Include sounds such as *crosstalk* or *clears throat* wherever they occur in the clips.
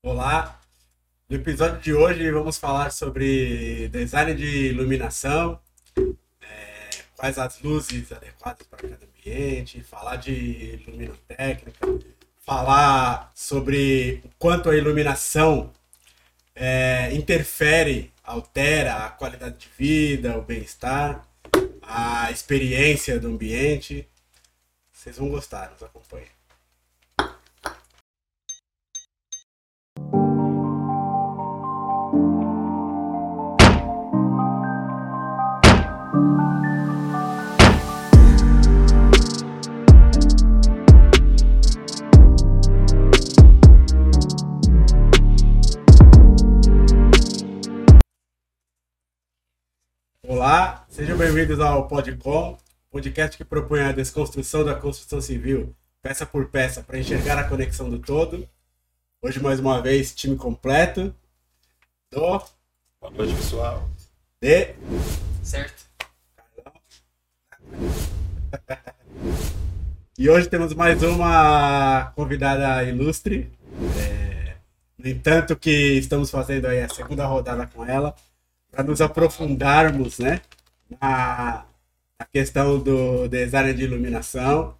Olá! No episódio de hoje vamos falar sobre design de iluminação, é, quais as luzes adequadas para cada ambiente, falar de luminotécnica, falar sobre o quanto a iluminação é, interfere, altera a qualidade de vida, o bem-estar, a experiência do ambiente. Vocês vão gostar, nos acompanhem. Bem-vindos ao Podcom, podcast que propõe a desconstrução da construção civil, peça por peça, para enxergar a conexão do todo. Hoje, mais uma vez, time completo. Do. Boa noite, pessoal. De. Certo. *laughs* E hoje temos mais uma convidada ilustre. É, no entanto, que estamos fazendo aí a segunda rodada com ela para nos aprofundarmos, né, na, na, questão do design de iluminação.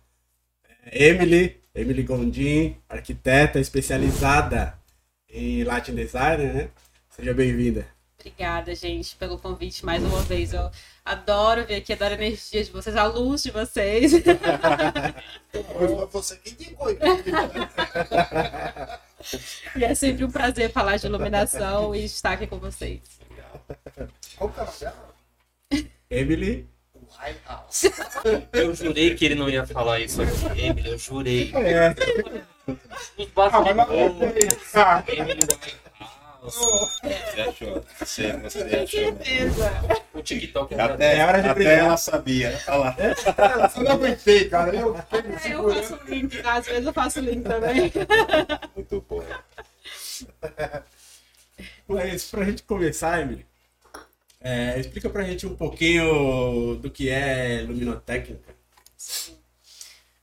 É, Emily, Emily Gondim, arquiteta especializada em Latin Design, né? Seja bem-vinda. Obrigada, gente, pelo convite mais uma vez. Eu adoro vir aqui, adoro a energia de vocês, a luz de vocês. *laughs* Você que indicou. E é sempre um prazer falar de iluminação e estar aqui com vocês. Qual que é o? Emily. Whitehouse. Eu jurei que ele não ia falar isso aqui, Emily, eu jurei. É, Os Ah, mas não bastidores, Ah, Emily Whitehouse. Você achou? Você, você achou? certeza. O TikTok é Até, É hora de até brilhar. ela sabia. Olha lá. Eu não aguentei, cara. Eu me Eu faço link, às vezes eu faço link também. Muito bom. *laughs* Mas pra gente começar, Emily, é, explica pra gente um pouquinho do que é luminotécnica.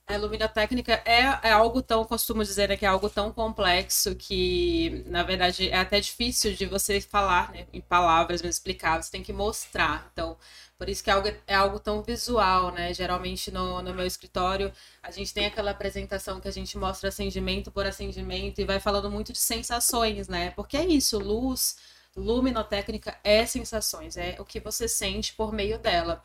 A luminotécnica é, é algo tão, costumo dizer, né, que é algo tão complexo que, na verdade, é até difícil de você falar né, em palavras, mas explicar, você tem que mostrar. Então, por isso que é algo, é algo tão visual, né? Geralmente no, no meu escritório, a gente tem aquela apresentação que a gente mostra acendimento por acendimento e vai falando muito de sensações, né? Porque é isso, luz, luminotécnica é sensações, é o que você sente por meio dela.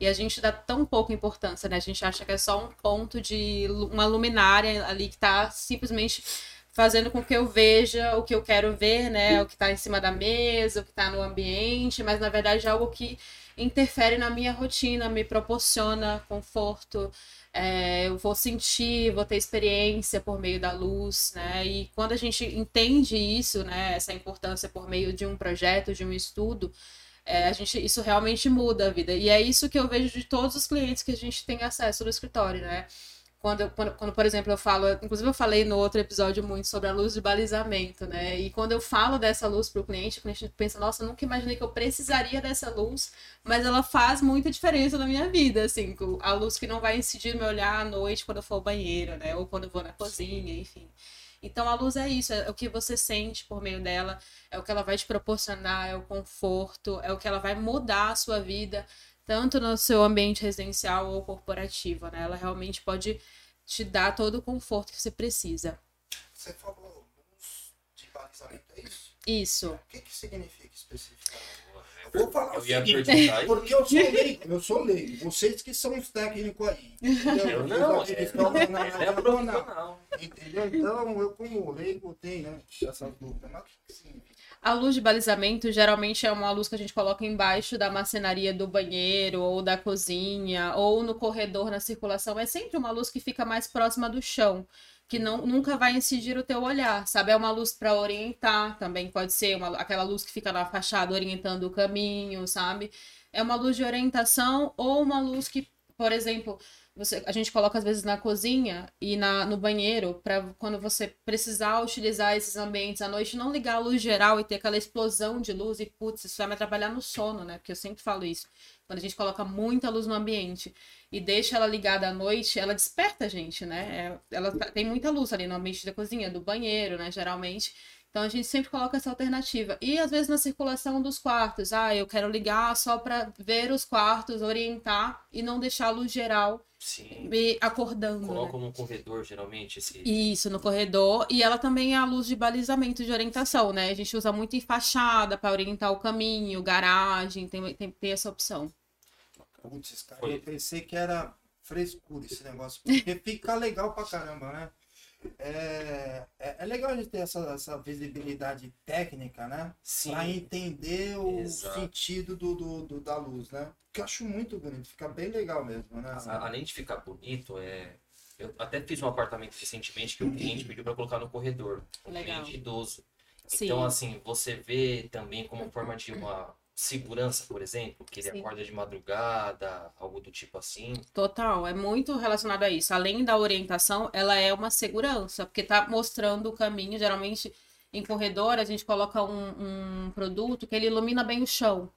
E a gente dá tão pouca importância, né? A gente acha que é só um ponto de uma luminária ali que tá simplesmente fazendo com que eu veja o que eu quero ver, né? O que tá em cima da mesa, o que tá no ambiente, mas na verdade é algo que interfere na minha rotina, me proporciona conforto, é, eu vou sentir, vou ter experiência por meio da luz, né? E quando a gente entende isso, né? Essa importância por meio de um projeto, de um estudo, é, a gente, isso realmente muda a vida. E é isso que eu vejo de todos os clientes que a gente tem acesso no escritório, né? Quando, quando, quando, por exemplo, eu falo, inclusive eu falei no outro episódio muito sobre a luz de balizamento, né? E quando eu falo dessa luz para o cliente, o cliente pensa, nossa, nunca imaginei que eu precisaria dessa luz, mas ela faz muita diferença na minha vida, assim, a luz que não vai incidir meu olhar à noite quando eu for ao banheiro, né? Ou quando eu vou na cozinha, enfim. Então a luz é isso, é o que você sente por meio dela, é o que ela vai te proporcionar, é o conforto, é o que ela vai mudar a sua vida, tanto no seu ambiente residencial ou corporativo, né? Ela realmente pode te dar todo o conforto que você precisa. Você falou luz de balizamento, é isso? Isso. O que, que significa especificamente? Eu vou falar Eu seguinte, porque eu sou leigo, eu sou leigo. Vocês que são os técnicos aí. Entendeu? Eu não, é, estão na- na- é na- profissional. Entendeu? Então, eu como leigo tenho, né? Essas dúvidas. Mas o que que significa? A luz de balizamento geralmente é uma luz que a gente coloca embaixo da macenaria do banheiro ou da cozinha ou no corredor na circulação. É sempre uma luz que fica mais próxima do chão, que não, nunca vai incidir o teu olhar, sabe? É uma luz para orientar, também pode ser uma, aquela luz que fica na fachada orientando o caminho, sabe? É uma luz de orientação ou uma luz que, por exemplo, você, a gente coloca às vezes na cozinha e na, no banheiro para quando você precisar utilizar esses ambientes à noite, não ligar a luz geral e ter aquela explosão de luz e putz, isso vai me atrapalhar no sono, né? Porque eu sempre falo isso. Quando a gente coloca muita luz no ambiente e deixa ela ligada à noite, ela desperta a gente, né? É- Ela tá- tem muita luz ali no ambiente da cozinha, do banheiro, né? Geralmente. Então a gente sempre coloca essa alternativa. E às vezes na circulação dos quartos, ah, eu quero ligar só para ver os quartos, orientar e não deixar a luz geral Sim. me acordando. né? Colocam no corredor, geralmente, esse. Isso, no corredor. E ela também é a luz de balizamento de orientação, né? A gente usa muito em fachada para orientar o caminho, garagem, tem, tem, tem essa opção. Putz, cara, Foi. eu pensei que era frescura esse negócio. Porque fica legal pra caramba, né? É, é, é legal a gente ter essa, essa visibilidade técnica, né? Sim. Pra entender o Exato. sentido do, do, do- da luz, né? Que eu acho muito bonito, fica bem legal mesmo, né? A- Além de ficar bonito, é. Eu até fiz um apartamento recentemente que o cliente pediu para colocar no corredor. Um Legal. cliente idoso. Sim. Então, assim, você vê também como forma de uma segurança, por exemplo, que ele Sim. acorda de madrugada, algo do tipo assim. Total, é muito relacionado a isso. Além da orientação, ela é uma segurança, porque tá mostrando o caminho. Geralmente, em corredor, a gente coloca um, um produto que ele ilumina bem o chão.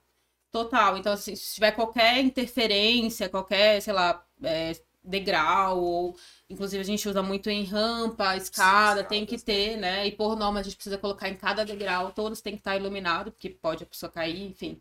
Total. Então, assim, se tiver qualquer interferência, qualquer, sei lá, é, degrau, ou inclusive a gente usa muito em rampa, escada, tem que ter, né? E por norma a gente precisa colocar em cada degrau, todos têm que estar iluminados, porque pode a pessoa cair, enfim.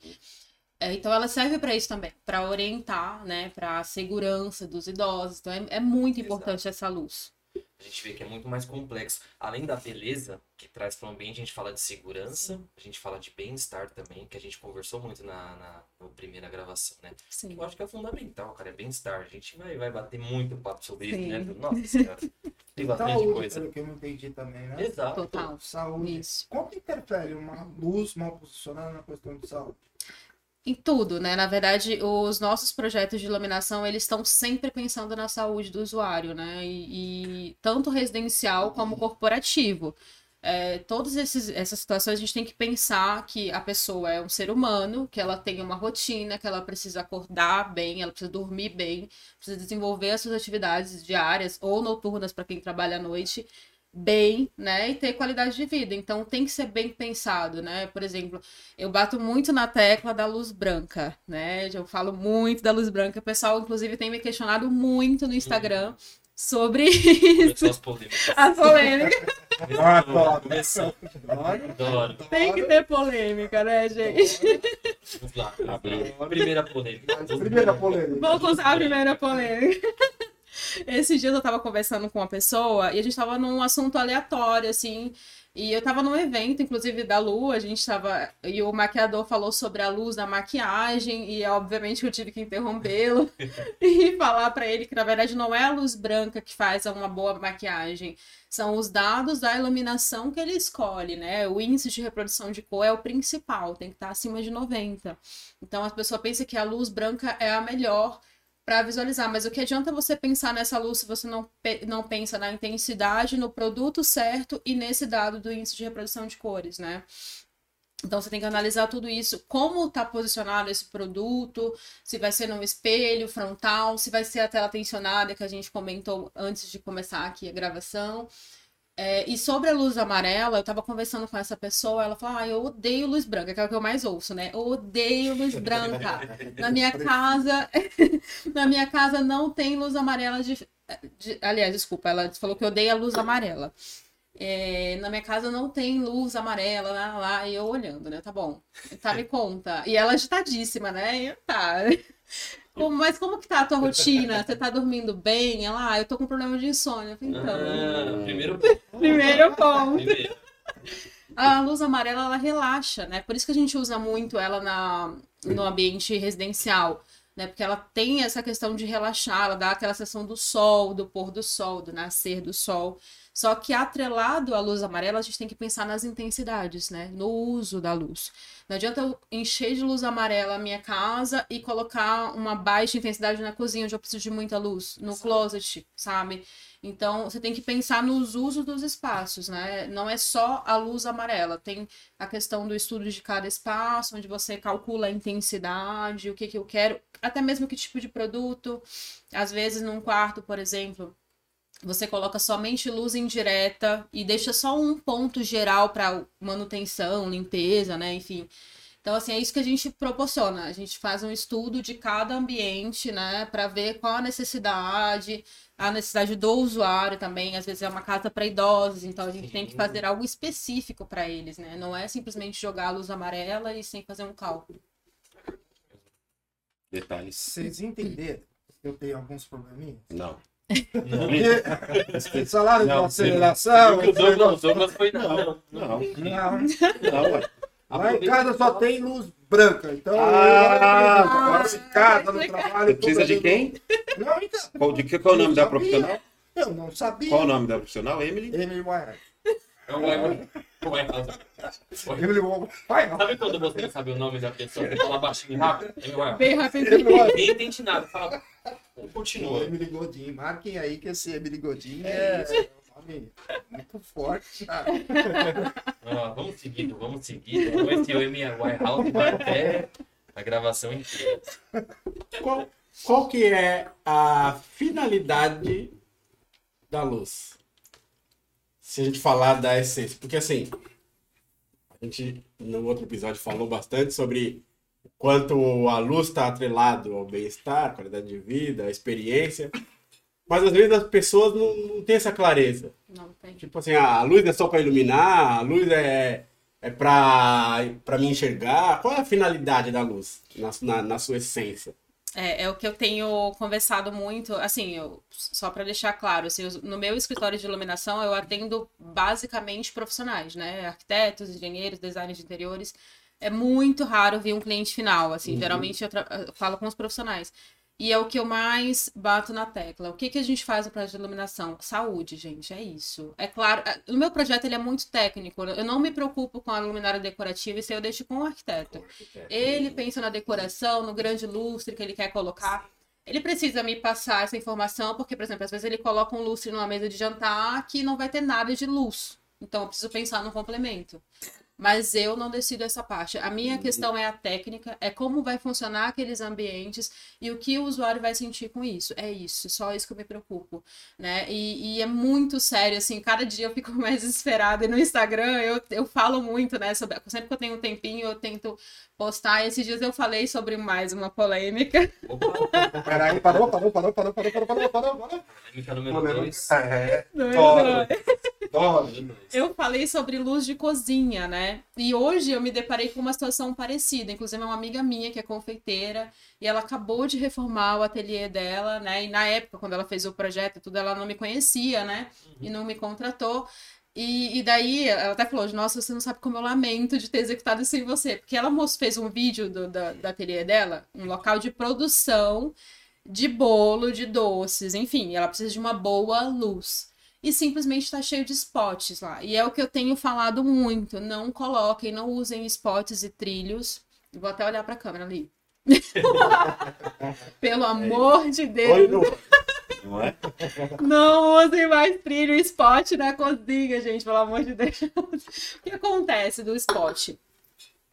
É, então ela serve para isso também, para orientar, né, para a segurança dos idosos. Então é, é muito importante essa luz. A gente vê que é muito mais complexo. Além da beleza que traz para o ambiente, a gente fala de segurança, a gente fala de bem-estar também, que a gente conversou muito na, na, na primeira gravação, né? Sim. Eu acho que é fundamental, cara, é bem-estar. A gente vai, vai bater muito papo sobre Sim. isso, né? Nossa senhora, *laughs* tem bastante Saúde, coisa. pelo que eu não entendi também, né? Exato. Total. Saúde. Isso. Como interfere uma luz mal posicionada na questão de saúde? Em tudo, né? Na verdade, os nossos projetos de iluminação, eles estão sempre pensando na saúde do usuário, né? E, e tanto residencial como corporativo. É, todas esses, essas situações a gente tem que pensar que a pessoa é um ser humano, que ela tem uma rotina, que ela precisa acordar bem, ela precisa dormir bem, precisa desenvolver as suas atividades diárias ou noturnas para quem trabalha à noite bem, né, e ter qualidade de vida. Então tem que ser bem pensado, né? Por exemplo, eu bato muito na tecla da luz branca, né? Eu falo muito da luz branca. O pessoal, inclusive, tem me questionado muito no Instagram sobre Começou as polêmicas. *laughs* a polêmica. adoro. Tem que ter polêmica, né, gente? Vamos lá. A primeira polêmica. Primeira polêmica. Vou contar a primeira polêmica. Esses dias eu tava conversando com uma pessoa e a gente tava num assunto aleatório, assim. E eu tava num evento, inclusive da Lu, a gente tava. E o maquiador falou sobre a luz da maquiagem, e obviamente eu tive que interrompê-lo *laughs* e falar pra ele que na verdade não é a luz branca que faz uma boa maquiagem, são os dados da iluminação que ele escolhe, né? O índice de reprodução de cor é o principal, tem que estar acima de 90. Então a pessoa pensa que a luz branca é a melhor para visualizar, mas o que adianta você pensar nessa luz se você não, não pensa na intensidade, no produto certo e nesse dado do índice de reprodução de cores, né? Então você tem que analisar tudo isso, como está posicionado esse produto, se vai ser no espelho frontal, se vai ser a tela tensionada que a gente comentou antes de começar aqui a gravação. É, e sobre a luz amarela, eu tava conversando com essa pessoa, ela falou: Ah, eu odeio luz branca, que é o que eu mais ouço, né? Eu odeio luz branca. Na minha *laughs* casa, *laughs* na minha casa não tem luz amarela de, de- Aliás, desculpa, ela falou que odeia luz amarela. É, na minha casa não tem luz amarela lá, lá, e eu olhando, né? Tá bom. Tá, me conta. E ela agitadíssima, né? E eu, tá. Como- mas como que tá a tua rotina? Você tá dormindo bem? Ela, ah, eu tô com problema de insônia. Falei, então. Ah, primeiro ponto. Primeiro ponto. Primeiro. A luz amarela, ela relaxa, né? Por isso que a gente usa muito ela na, no ambiente residencial, né? Porque ela tem essa questão de relaxar, ela dá aquela sensação do sol, do pôr do sol, do nascer do sol. Só que atrelado à luz amarela, a gente tem que pensar nas intensidades, né? No uso da luz. Não adianta eu encher de luz amarela a minha casa e colocar uma baixa intensidade na cozinha, onde eu preciso de muita luz, no closet, sabe? Então, você tem que pensar nos usos dos espaços, né? Não é só a luz amarela, tem a questão do estudo de cada espaço, onde você calcula a intensidade, o que, que eu quero, até mesmo que tipo de produto. Às vezes, num quarto, por exemplo, você coloca somente luz indireta e deixa só um ponto geral para manutenção, limpeza, né? Enfim. Então, assim, é isso que a gente proporciona. A gente faz um estudo de cada ambiente, né, para ver qual a necessidade, a necessidade do usuário também. Às vezes é uma casa para idosos, então a gente tem que fazer algo específico para eles, né? Não é simplesmente jogar a luz amarela e sem fazer um cálculo. Detalhes. Vocês entenderam que eu tenho alguns probleminhas? Não. Porque salário de Não, aceleração. O Douglas, Douglas foi não. Não, não. Não. Não, ué. Lá em casa só tem luz branca, então Ah, agora em casa, no trabalho. Você precisa de quem? Não, então. Qual, de, qual é o nome da Eu profissional? Eu não sabia. Qual o nome da profissional? Emily? Emily Whitehouse. É o White- o White House. Emily Whitehouse. Sabe quando você não sabe o nome da pessoa? Fala baixinho e rápido? É o White House. Bem rapidinho. Emily Whitehouse. Ninguém entende nada. Fala. Continua. Emily Godin. Marquem aí que esse Emily Godin é um nome muito forte. tá? Ah, *laughs* vamos seguindo, vamos seguindo. Esse Amy Whitehouse vai até a gravação inteira. Qual, qual que é a finalidade da luz? Se a gente falar da essência. Porque assim, a gente no outro episódio falou bastante sobre o quanto a luz está atrelado ao bem-estar, qualidade de vida, a experiência. Mas às vezes as pessoas não, não têm essa clareza. Não tem. Tipo assim, a luz é só para iluminar, a luz é, é para me enxergar. Qual é a finalidade da luz na, na, na sua essência? É, é o que eu tenho conversado muito, assim, eu, só para deixar claro, assim, no meu escritório de iluminação eu atendo basicamente profissionais, né? Arquitetos, engenheiros, designers de interiores. É muito raro vir um cliente final, assim, geralmente eu, eu falo com os profissionais. E é o que eu mais bato na tecla. O que, que a gente faz no projeto de iluminação? Saúde, gente, é isso. É claro, é- o meu projeto ele é muito técnico. Eu não me preocupo com a luminária decorativa, isso eu deixo com o arquiteto. Ele pensa na decoração, no grande lustre que ele quer colocar. Ele precisa me passar essa informação, porque, por exemplo, às vezes ele coloca um lustre numa mesa de jantar que não vai ter nada de luz. Então eu preciso pensar no complemento. Mas eu não decido essa parte. A minha questão é a técnica, é como vai funcionar aqueles ambientes e o que o usuário vai sentir com isso. É isso, só isso que eu me preocupo, né? E, e é muito sério, assim, cada dia eu fico *laughs* mais desesperada. E no Instagram eu, eu falo muito, né? Sobre, sempre que eu tenho um tempinho, eu tento postar. Esses dias eu falei sobre mais uma polêmica. Opa, Peraí, parou, parou, parou, parou, parou, parou, parou, parou, parou. polêmica número 2. É, Eu falei sobre luz de cozinha, né? E hoje eu me deparei com uma situação parecida. Inclusive, é uma amiga minha que é confeiteira e ela acabou de reformar o ateliê dela, né? E na época, quando ela fez o projeto e tudo, ela não me conhecia, né? E não me contratou. E, e daí ela até falou: Nossa, você não sabe como eu lamento de ter executado isso sem você. Porque ela fez um vídeo do, da, da ateliê dela, um local de produção de bolo, de doces, enfim, ela precisa de uma boa luz e simplesmente está cheio de spots lá. E é o que eu tenho falado muito. Não coloquem, não usem spots e trilhos. Vou até olhar para a câmera ali. *laughs* Pelo amor de Deus. Não é? *laughs* não usem mais trilho e spot na cozinha, gente, pelo amor de Deus. O que acontece do spot?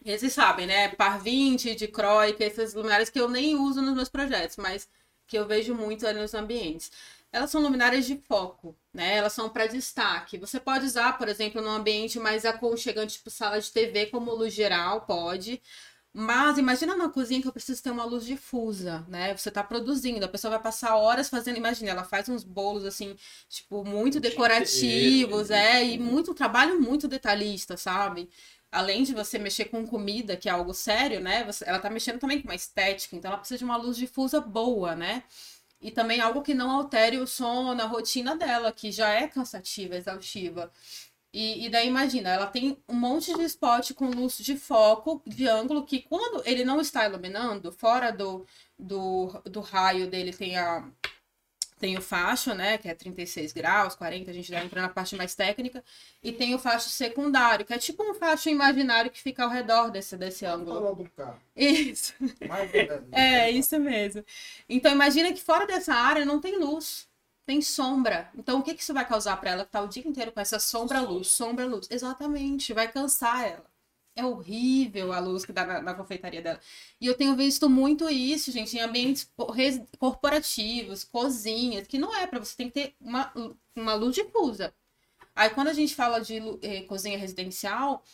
E Vocês sabem, né? Par 20, de que essas luminárias que eu nem uso nos meus projetos, mas que eu vejo muito ali nos ambientes. Elas são luminárias de foco, né? Elas são para destaque. Você pode usar, por exemplo, num ambiente mais aconchegante, tipo sala de TV, como luz geral, pode. Mas imagina na cozinha que eu preciso ter uma luz difusa, né? Você tá produzindo, a pessoa vai passar horas fazendo, imagina, ela faz uns bolos assim, tipo, muito decorativos, é, e muito trabalho muito detalhista, sabe? Além de você mexer com comida, que é algo sério, né? Você- ela tá mexendo também com uma estética, então ela precisa de uma luz difusa boa, né? E também algo que não altere o sono, a rotina dela, que já é cansativa, exaustiva. E, e daí imagina, ela tem um monte de spot com luz de foco, de ângulo, que quando ele não está iluminando, fora do, do, do raio dele tem a tem o facho, né, que é 36 graus, 40, a gente já entra na parte mais técnica, e tem o facho secundário, que é tipo um facho imaginário que fica ao redor desse, desse ângulo. Do carro. Isso. Mais. *laughs* É, isso mesmo. Então imagina que fora dessa área não tem luz, tem sombra. Então o que que isso vai causar para ela que tá o dia inteiro com essa sombra luz, sombra luz? Exatamente, vai cansar ela. É horrível a luz que dá na, na confeitaria dela. E eu tenho visto muito isso, gente, em ambientes corporativos, cozinhas, que não é para você tem que ter uma, uma luz difusa. Aí quando a gente fala de eh, cozinha residencial,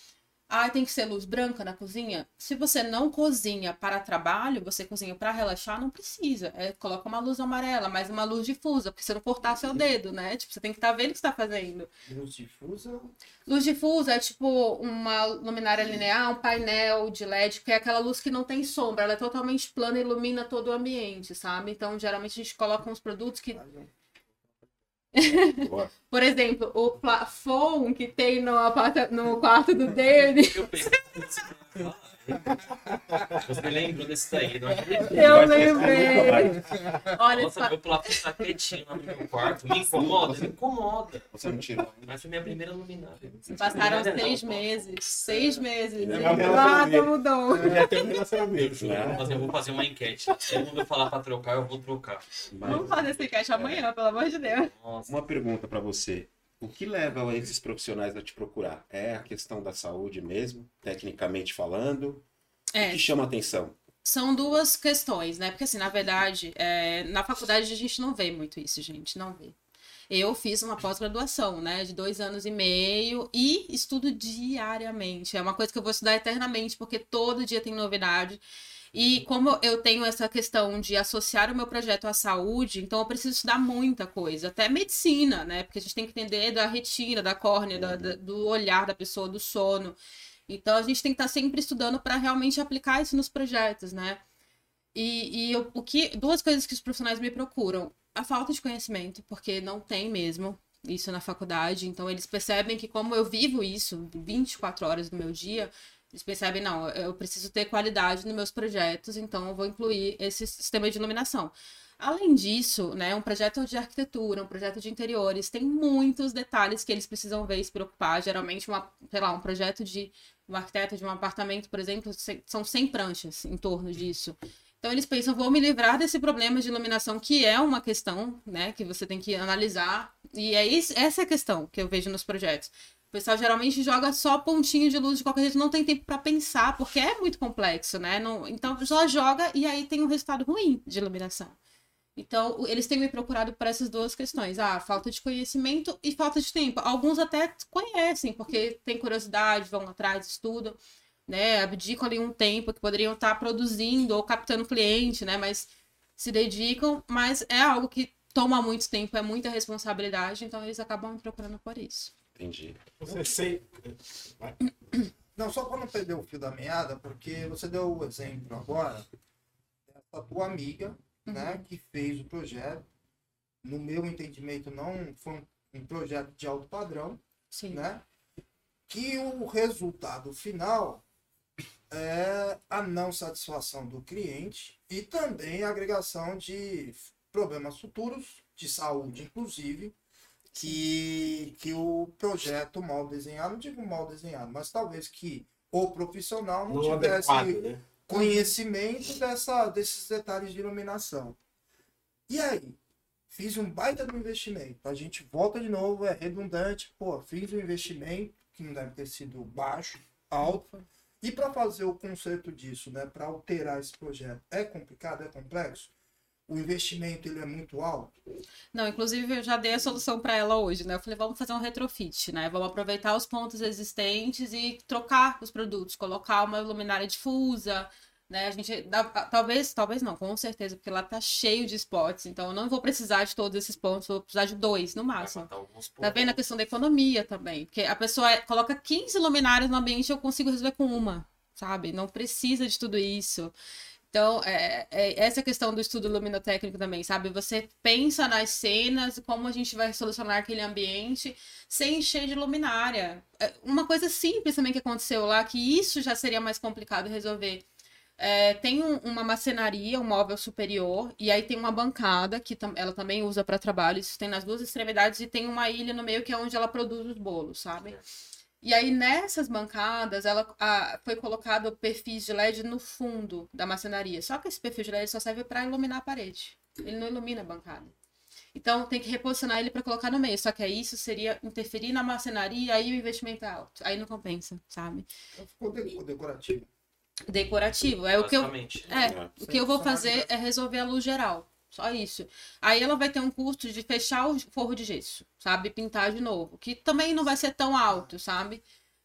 Ah, tem que ser luz branca na cozinha? Se você não cozinha para trabalho, você cozinha para relaxar, não precisa. É, coloca uma luz amarela, mas uma luz difusa, porque você não cortar seu dedo, né? Tipo, você tem que estar vendo o que está fazendo. Luz difusa. Luz difusa é tipo uma luminária linear, um painel de LED, que é aquela luz que não tem sombra, ela é totalmente plana e ilumina todo o ambiente, sabe? Então, geralmente a gente coloca uns produtos que. *laughs* Por exemplo, o plafon que tem no, no quarto do David. Eu pensei. Você lembrou desse daí, não é? Eu lembrei. Olha, Nossa, plafon tá quietinho lá no meu quarto. Me incomoda? Me incomoda. Você não tirou. Mas foi minha primeira luminária. passaram seis meses. Seis meses. É Nada mudou. Eu já tenho um Eu relacionamento. juro, eu vou fazer- eu uma enquete. Se todo mundo falar pra trocar, eu vou trocar. Vamos fazer esse cast amanhã, pelo amor de Deus. Nossa. Uma pergunta pra você. O que leva esses profissionais a te procurar? É a questão da saúde mesmo, tecnicamente falando? O É, que chama atenção? são duas questões, né? Porque, assim, na verdade, é, na faculdade a gente não vê muito isso, gente, não vê. Eu fiz uma pós-graduação, né, de dois anos e meio e estudo diariamente. É uma coisa que eu vou estudar eternamente, porque todo dia tem novidade. E como eu tenho essa questão de associar o meu projeto à saúde, então eu preciso estudar muita coisa, até medicina, né? Porque a gente tem que entender da retina, da córnea, da- da- do olhar da pessoa, do sono. Então a gente tem que estar sempre estudando para realmente aplicar isso nos projetos, né? E, e eu- o que duas coisas que os profissionais me procuram: a falta de conhecimento, porque não tem mesmo isso na faculdade. Então eles percebem que como eu vivo isso 24 horas do meu dia, eles percebem não, eu preciso ter qualidade nos meus projetos, então eu vou incluir esse sistema de iluminação. Além disso, né, um projeto de arquitetura, um projeto de interiores, tem muitos detalhes que eles precisam ver e se preocupar. Geralmente, uma, sei lá, um projeto de um arquiteto de um apartamento, por exemplo, são 100 pranchas em torno disso. Então eles pensam, vou me livrar desse problema de iluminação, que é uma questão, né, que você tem que analisar. E é isso, essa é a questão que eu vejo nos projetos. O pessoal geralmente joga só pontinho de luz de qualquer jeito, não tem tempo para pensar, porque é muito complexo, né? Não, então só joga e aí tem um resultado ruim de iluminação. Então, eles têm me procurado por essas duas questões. Ah, falta de conhecimento e falta de tempo. Alguns até conhecem, porque têm curiosidade, vão atrás, estudam, né? Abdicam ali um tempo que poderiam estar produzindo ou captando cliente, né? Mas se dedicam, mas é algo que toma muito tempo, é muita responsabilidade, então eles acabam me procurando por isso. Entendi. Você sei. Não, só para não perder o fio da meada, porque você deu o exemplo agora dessa tua amiga, né, que fez o projeto. No meu entendimento, não foi um, um projeto de alto padrão, Sim. né? Que o resultado final é a não satisfação do cliente e também a agregação de problemas futuros, de saúde, inclusive, que, que o projeto mal desenhado, não digo mal desenhado, mas talvez que o profissional não, Não tivesse adequado, né? conhecimento dessa, desses detalhes de iluminação. E aí? Fiz um baita do investimento. A gente volta de novo, é redundante. Pô, fiz um investimento que não deve ter sido baixo, alto. E para fazer o conserto disso, né, para alterar esse projeto, é complicado, é complexo? O investimento ele é muito alto? Não, inclusive eu já dei a solução para ela hoje, né? Eu falei, vamos fazer um retrofit, né? Vamos aproveitar os pontos existentes e trocar os produtos, colocar uma luminária difusa, né? A gente dá, talvez, talvez não, com certeza, porque lá tá cheio de spots, então eu não vou precisar de todos esses pontos, vou precisar de dois no máximo. Tá vendo a questão da economia também? Porque a pessoa é- coloca 15 luminárias no ambiente eu consigo resolver com uma, sabe? Não precisa de tudo isso. Então, é, é essa questão do estudo luminotécnico também, sabe? Você pensa nas cenas, como a gente vai solucionar aquele ambiente sem encher de luminária. É, Uma coisa simples também que aconteceu lá, que isso já seria mais complicado resolver. É, tem um- uma macenaria, um móvel superior, e aí tem uma bancada que tam- ela também usa para trabalho. Isso tem nas duas extremidades e tem uma ilha no meio que é onde ela produz os bolos, sabe? E aí nessas bancadas ela a- foi colocado perfis de LED no fundo da macenaria. Só que esse perfil de LED só serve para iluminar a parede. Ele não ilumina a bancada. Então tem que reposicionar ele para colocar no meio. Só que aí isso seria interferir na macenaria, aí o investimento é alto. Aí não compensa, sabe? Então, ficou de- ficou decorativo. Decorativo. É o que eu é, É. o que eu vou fazer é resolver a luz geral. Só isso. Aí ela vai ter um custo de fechar o forro de gesso, sabe? Pintar de novo. Que também não vai ser tão alto, sabe?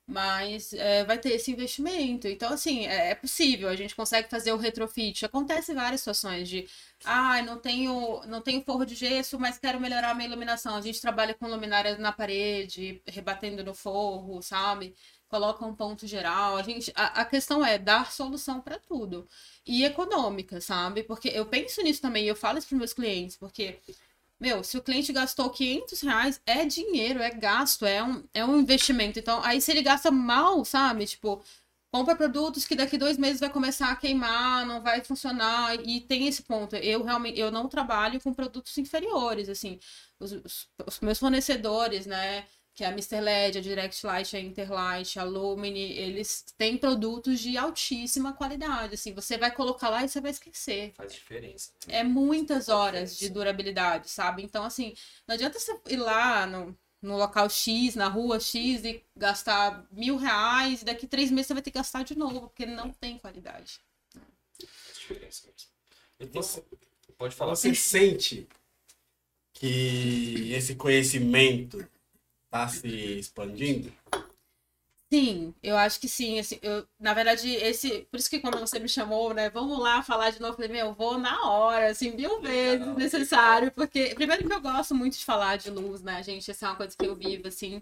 mas é, vai ter esse investimento. Então, assim, é, é, possível, a gente consegue fazer o retrofit. Acontece várias situações de, ah, não tenho, não tenho forro de gesso, mas quero melhorar a minha iluminação. A gente trabalha com luminária na parede, rebatendo no forro, sabe? Coloca um ponto geral. A, gente, a, a questão é dar solução para tudo. E econômica, sabe? Porque eu penso nisso também, eu falo isso para meus clientes, porque meu, se o cliente gastou 500 reais, é dinheiro, é gasto, é um, é um investimento. Então, aí se ele gasta mal, sabe? Tipo, compra produtos que daqui dois meses vai começar a queimar, não vai funcionar. E tem esse ponto. Eu realmente eu não trabalho com produtos inferiores, assim. Os, os, os meus fornecedores, né? Que é a Mr. LED, a Direct Light, a Interlight, a Lumine, eles têm produtos de altíssima qualidade, assim, você vai colocar lá e você vai esquecer. Faz diferença. É muitas horas de durabilidade, sabe? Então, assim, não adianta você ir lá no, no local X, na rua X e gastar mil reais e daqui três meses você vai ter que gastar de novo, porque não tem qualidade. Faz diferença mesmo. Você, Pode falar. Você sente que esse conhecimento está se expandindo? Sim, eu acho que sim. Assim, eu, na verdade, esse. Por isso que quando você me chamou, né? Vamos lá falar de novo. Eu falei, meu, eu vou na hora, assim, mil vezes necessário. Porque, primeiro que eu gosto muito de falar de luz, né, gente? Essa é uma coisa que eu vivo, assim.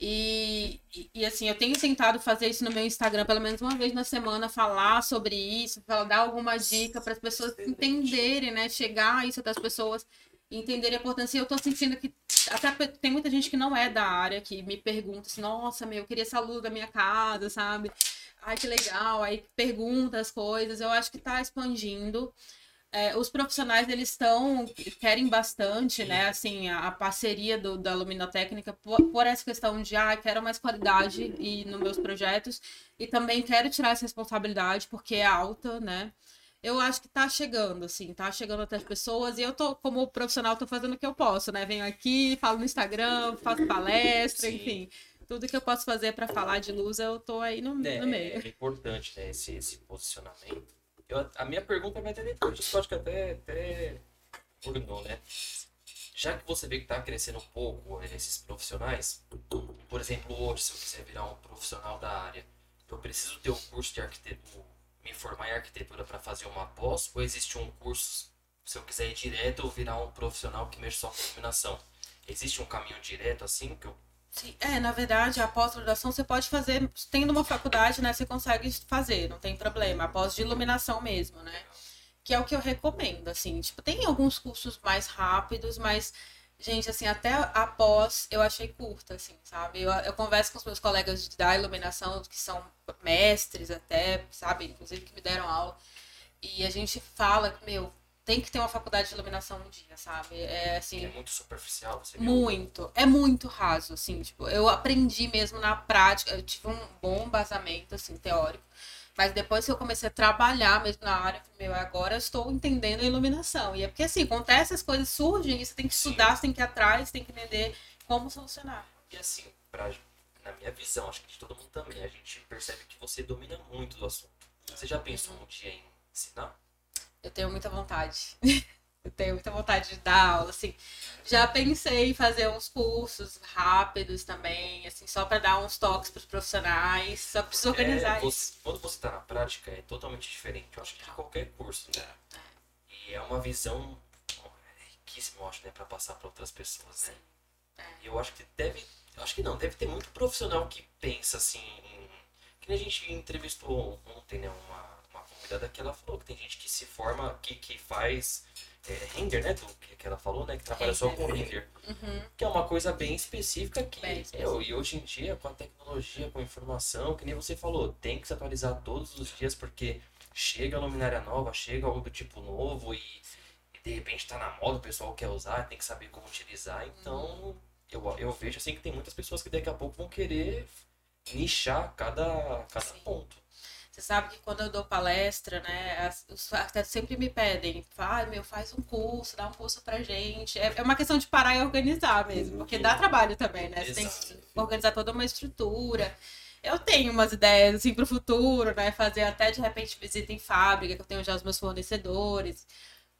E, e, e, assim, eu tenho tentado fazer isso no meu Instagram pelo menos uma vez na semana, falar sobre isso, dar alguma dica para as pessoas entenderem, né? Chegar a isso das pessoas entenderem a importância. E eu tô sentindo que até tem muita gente que não é da área que me pergunta assim, nossa, meu, eu queria essa luz da minha casa, sabe? Ai, que legal. Aí pergunta as coisas. Eu acho que tá expandindo. É, os profissionais eles estão querem bastante né assim a, a parceria do, da luminotécnica por, por, essa questão de ah quero mais qualidade e nos meus projetos e também quero tirar essa responsabilidade porque é alta né eu acho que tá chegando, assim, tá chegando até as pessoas. E eu tô, como profissional, tô fazendo o que eu posso, né? Venho aqui, falo no Instagram, faço palestra, Sim. enfim. Tudo que eu posso fazer para falar de luz, eu tô aí no, é, no meio. É importante, né, esse, esse posicionamento. Eu, a minha pergunta vai até depois acho que até, até Bruno, né? Já que você vê que tá crescendo um pouco né, esses profissionais, por exemplo, hoje, se eu quiser virar um profissional da área, eu preciso ter um curso de arquitetura me formar em arquitetura para fazer uma pós, ou existe um curso, se eu quiser ir direto ou virar um profissional que mexe só com iluminação? Existe um caminho direto assim que eu Sim, é, na verdade, a pós-graduação você pode fazer, tendo uma faculdade, né, você consegue fazer, não tem problema, a pós de iluminação mesmo, né? Que é o que eu recomendo, assim, tipo, tem alguns cursos mais rápidos, mas Gente, assim, até após eu achei curta, assim, sabe? Eu, eu converso com os meus colegas da iluminação, que são mestres até, sabe? Inclusive que me deram aula. E a gente fala que, meu, tem que ter uma faculdade de iluminação um dia, sabe? É assim. É muito superficial, você viu? Muito. É muito raso, assim, tipo, eu aprendi mesmo na prática, eu tive um bom embasamento, assim, teórico. Mas depois que eu comecei a trabalhar mesmo na área, meu, agora eu estou entendendo a iluminação. E é porque assim, acontece, as coisas surgem, e você tem que estudar, você tem que ir atrás, tem que entender como solucionar. E assim, pra, na minha visão, acho que de todo mundo também, a gente percebe que você domina muito do assunto. Você já pensou um dia em ensinar? Eu tenho muita vontade. *laughs* Eu tenho muita vontade de dar aula, assim. Já pensei em fazer uns cursos rápidos também, assim, só para dar uns toques para os profissionais, só preciso organizar é, isso. quando você está na prática, é totalmente diferente, eu acho que de qualquer curso, né? E é uma visão riquíssima, eu acho, né, para passar para outras pessoas, né? É. Eu acho que deve, eu acho que não, deve ter muito profissional que pensa assim, em, que a gente entrevistou ontem, né, uma, uma convidada que ela falou que tem gente que se forma, que, que faz é, render, né? Do, que, que ela falou, né? Que trabalha só com render. Uhum. Que é uma coisa bem específica que. Bem Eu, e hoje em dia, com a tecnologia, com a informação, que nem você falou, tem que se atualizar todos os dias, porque chega a luminária nova, chega algo do tipo novo e, e de repente está na moda, o pessoal quer usar, tem que saber como utilizar. Então, uhum. eu, eu vejo assim que tem muitas pessoas que daqui a pouco vão querer nichar cada, cada ponto. Você sabe que quando eu dou palestra, né, os arquitetos sempre me pedem, ah, meu, faz um curso, dá um curso pra gente. É, é uma questão de parar e organizar mesmo, porque dá trabalho também, né? Você tem que organizar toda uma estrutura. Eu tenho umas ideias, assim, pro futuro, né? Fazer até, de repente, visita em fábrica, que eu tenho já os meus fornecedores.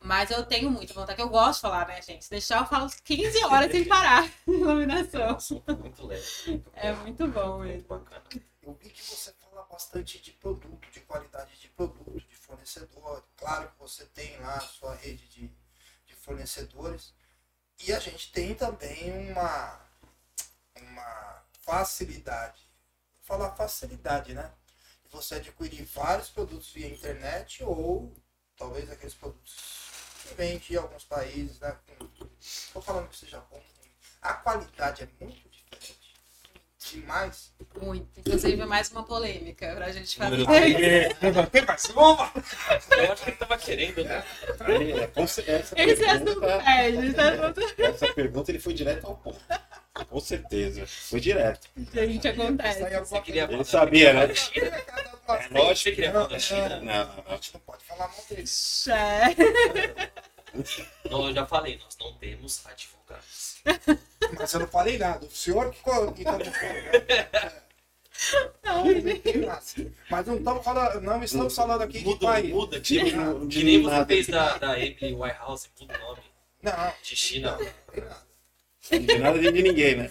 Mas eu tenho muita vontade, que eu gosto de falar, né, gente? Se deixar, eu falo 15 horas sem parar *laughs* iluminação. Assunto muito leve. Muito É muito bom mesmo. Muito bacana. Eu vi que você bastante de produto, de qualidade de produto, de fornecedor. Claro que você tem lá a sua rede de, de fornecedores. E a gente tem também uma, uma facilidade. Vou falar facilidade, né? De você adquirir vários produtos via internet ou talvez aqueles produtos que vêm de alguns países, né? Estou falando que seja bom. A qualidade é muito. Demais. Muito. Inclusive, mais uma polêmica pra gente fazer. Tem mais uma? Eu acho que ele tava querendo, né? É, essa, Esse é pergunta, é, assunto- essa pergunta ele foi direto ao ponto. Com certeza. Foi direto. gente, acontece. Você queria Ele sabia, né? É Lógico que queria falar da Não, China. Não, não, A não. gente não pode falar mal deles. *laughs* É. Não, eu já falei, nós não temos advogados. *laughs* Mas eu não falei nada. O senhor que que colocou. Não, Mas não estamos falando, não estamos falando aqui de Muda, país. muda, que, Não, que nem você fez da, da Emily Whitehouse, muda o nome. Não, De China. não tem nada. Não tem nada de ninguém, né?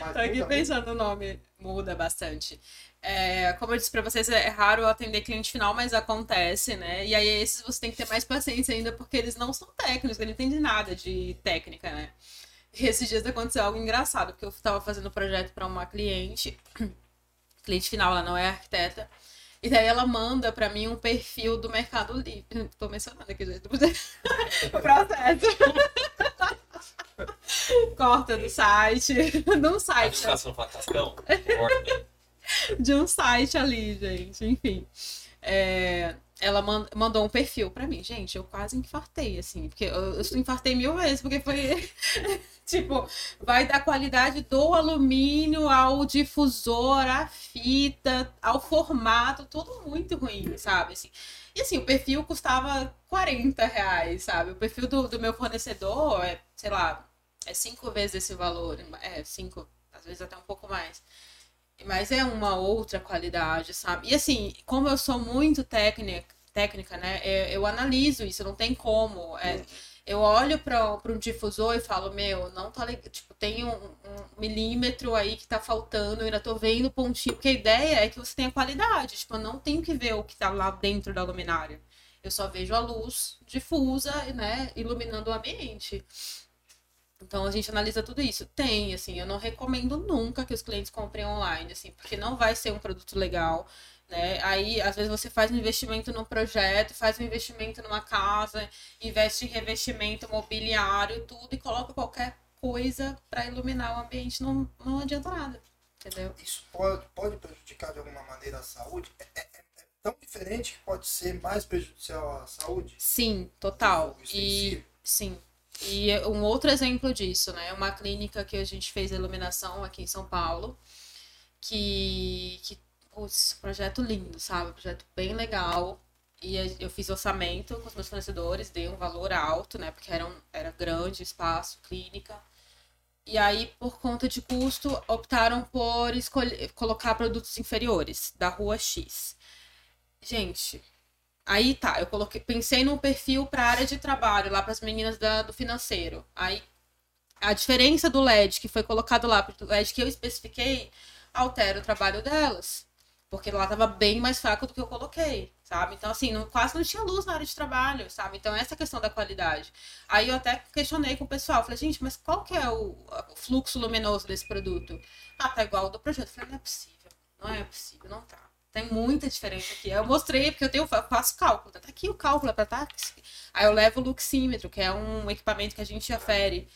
Mas Tô aqui pensando o nome, muda bastante. É, como eu disse pra vocês, é raro atender cliente final, mas acontece, né? E aí esses você tem que ter mais paciência ainda, porque eles não são técnicos, eles não entendem nada de técnica, né? E esses dias aconteceu algo engraçado, porque eu tava fazendo um projeto pra uma cliente, *clears throat* cliente final, ela não é arquiteta, e daí ela manda pra mim um perfil do Mercado Livre. *laughs* Tô mencionando aqui, gente. *laughs* o processo. *laughs* Corta do site. De um A site. Corta. *laughs* De um site ali, gente. Enfim. É, ela man- mandou um perfil pra mim. Gente, eu quase infartei, assim. Porque eu, eu infartei mil vezes, porque foi. *laughs* tipo, vai da qualidade do alumínio ao difusor, à fita, ao formato, tudo muito ruim, sabe? Assim, e assim, o perfil custava 40 reais, sabe? O perfil do, do meu fornecedor é, sei lá, é cinco vezes esse valor. É, cinco, às vezes até um pouco mais. Mas é uma outra qualidade, sabe? E assim, como eu sou muito técnica, técnica né? Eu, eu analiso isso, não tem como. É, eu olho para um difusor e falo, meu, não tá legal. Tipo, tem um, um milímetro aí que tá faltando, eu ainda tô vendo pontinho. Porque a ideia é que você tenha qualidade. Tipo, eu não tenho que ver o que tá lá dentro da luminária. Eu só vejo a luz difusa, né? Iluminando o ambiente. Então a gente analisa tudo isso. Tem, assim, eu não recomendo nunca que os clientes comprem online, assim, porque não vai ser um produto legal, né? Aí, às vezes, você faz um investimento num projeto, faz um investimento numa casa, investe em revestimento mobiliário, tudo, e coloca qualquer coisa para iluminar o ambiente, não, não adianta nada. Entendeu? Isso pode, pode prejudicar de alguma maneira a saúde? É, é- é tão diferente que pode ser mais prejudicial à saúde? Sim, total. E sim. E um outro exemplo disso, né? Uma clínica que a gente fez a iluminação aqui em São Paulo, que, que putz, projeto lindo, sabe? Projeto bem legal. E eu fiz orçamento com os meus fornecedores, dei um valor alto, né? Porque era, um, era grande espaço, clínica. E aí, por conta de custo, optaram por escolher, colocar produtos inferiores, da rua X. Gente, Aí tá, eu coloquei, pensei num perfil para área de trabalho, lá para as meninas da- do financeiro. Aí a diferença do LED que foi colocado lá, do LED que eu especifiquei, altera o trabalho delas. Porque lá tava bem mais fraco do que eu coloquei, sabe? Então, assim, não, quase não tinha luz na área de trabalho, sabe? Então, essa questão da qualidade. Aí eu até questionei com o pessoal, falei, gente, mas qual que é o, o fluxo luminoso desse produto? Ah, tá igual ao do projeto. Eu falei, não é possível, não é possível, não tá. Tem muita diferença aqui. Eu mostrei, porque eu tenho, eu faço cálculo. Tá aqui o cálculo, pra tá. Aí eu levo o luxímetro, que é um equipamento que a gente afere.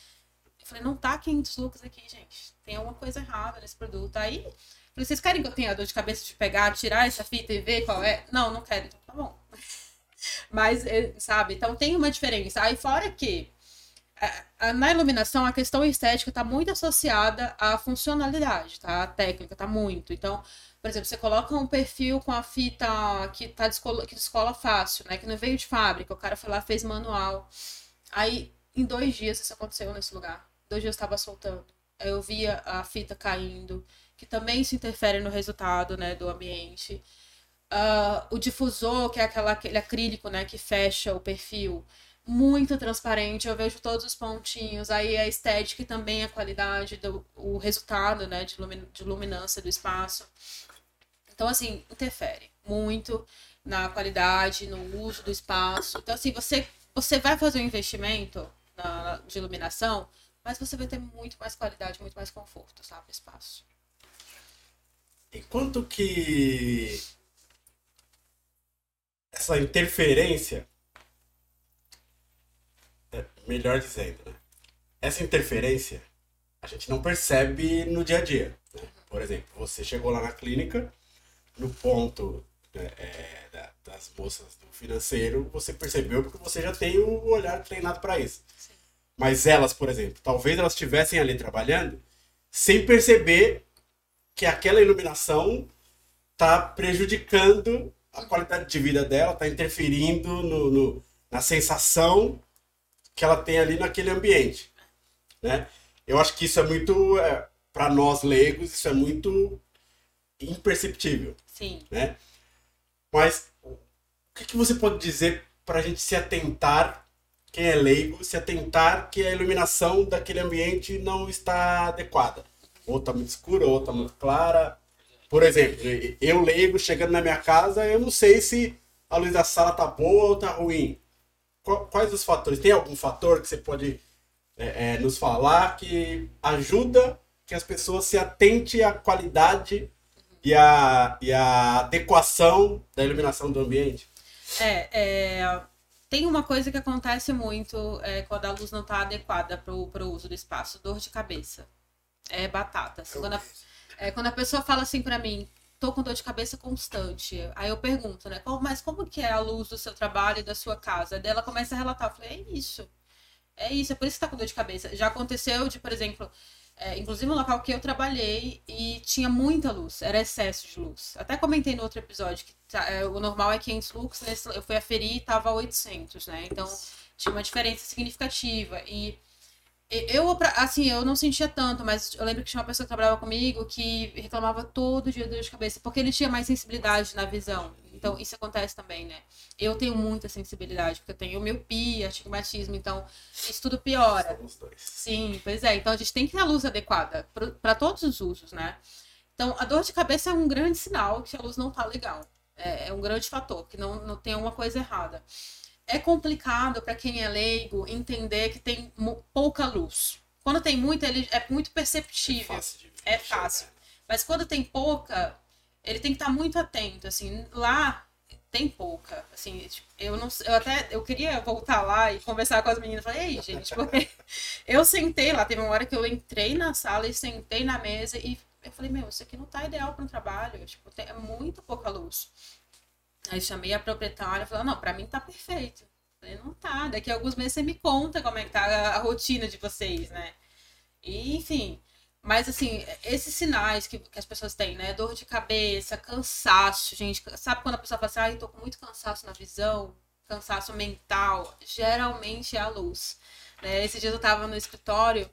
Eu falei, não tá 500 lux aqui, gente. Tem alguma coisa errada nesse produto. Aí, falei, vocês querem que eu tenha dor de cabeça de pegar, tirar essa fita e ver qual é? Não, não quero. Então tá bom. *laughs* Mas, eh, sabe? Então tem uma diferença. Aí, fora que na iluminação, a questão estética está muito associada à funcionalidade, tá? A técnica está muito. Então, por exemplo, você coloca um perfil com a fita que tá descola, que descola fácil, né? Que não veio de fábrica, o cara foi lá fez manual. Aí, em dois dias isso aconteceu nesse lugar. Dois dias estava soltando. Aí eu via a fita caindo, que também se interfere no resultado, né, do ambiente. Ah, o difusor, que é aquela, aquele acrílico, né, que fecha o perfil, muito transparente. Eu vejo todos os pontinhos. Aí a estética e também a qualidade, do, o resultado, né, de, lumin, de luminância do espaço. Então, assim, interfere muito na qualidade, no uso do espaço. Então, assim, você, você vai fazer um investimento na, de iluminação, mas você vai ter muito mais qualidade, muito mais conforto, sabe, espaço. E quanto que essa interferência, é, melhor dizendo, né? essa interferência a gente não percebe no dia a dia. Né? Por exemplo, você chegou lá na clínica, no ponto né, é, da- das moças do financeiro, você percebeu porque você já tem o olhar treinado para isso. Mas elas, por exemplo, talvez elas estivessem ali trabalhando sem perceber que aquela iluminação está prejudicando a qualidade de vida dela, está interferindo no, no- na sensação que ela tem ali naquele ambiente, né? Eu acho que isso é muito, para nós leigos, isso é muito imperceptível, Sim. né? Mas o que, que você pode dizer para a gente se atentar, quem é leigo, se atentar que a iluminação daquele ambiente não está adequada? Ou está muito escura, ou está muito clara. Por exemplo, eu leigo chegando na minha casa, eu não sei se a luz da sala tá boa ou tá ruim. Qu- Quais os fatores? Tem algum fator que você pode é, é, nos falar que ajuda que as pessoas se atentem à qualidade e à, e à adequação da iluminação do ambiente? É, é, tem uma coisa que acontece muito é, quando a luz não está adequada para o uso do espaço, dor de cabeça. É batata. Assim, quando, a, é, quando a pessoa fala assim para mim, tô com dor de cabeça constante. Aí eu pergunto, né? "Qual- mas como que é a luz do seu trabalho e da sua casa? Daí ela começa a relatar. Eu falei, é isso. É isso, é por isso que tá com dor de cabeça. Já aconteceu de, por exemplo, é, inclusive um local que eu trabalhei e tinha muita luz, era excesso de luz. Até comentei no outro episódio que tá, é, o normal é 500 lux, nesse, eu fui aferir e tava 800, né? Então tinha uma diferença significativa. E eu, assim, eu não sentia tanto, mas eu lembro que tinha uma pessoa que trabalhava comigo que reclamava todo dia de dor de cabeça, porque ele tinha mais sensibilidade na visão. Então, isso acontece também, né? Eu tenho muita sensibilidade, porque eu tenho miopia, astigmatismo, então isso tudo piora. Somos dois. Sim, pois é. Então a gente tem que ter a luz adequada para todos os usos, né? Então a dor de cabeça é um grande sinal que a luz não tá legal. É, é um grande fator, que não, não tem uma coisa errada. É complicado para quem é leigo entender que tem pouca luz. Quando tem muita, ele é muito perceptível. fácil de É fácil. Mas quando tem pouca, ele tem que estar muito atento, assim, lá tem pouca, assim, tipo, eu não eu até eu queria voltar lá e conversar com as meninas, falei, ei, gente, porque *laughs* eu sentei lá, teve uma hora que eu entrei na sala e sentei na mesa e eu falei, meu, isso aqui não tá ideal para um trabalho, tipo, tem, é muito pouca luz. Aí chamei a proprietária e falei, não, para mim tá perfeito. Eu falei, não tá, daqui a alguns meses você me conta como é que tá a, a rotina de vocês, né? E, enfim, mas assim, esses sinais que, que as pessoas têm, né? Dor de cabeça, cansaço, gente. Sabe quando a pessoa fala assim, ai, tô com muito cansaço na visão, cansaço mental? Geralmente é a luz. Né? Esses dias eu tava no escritório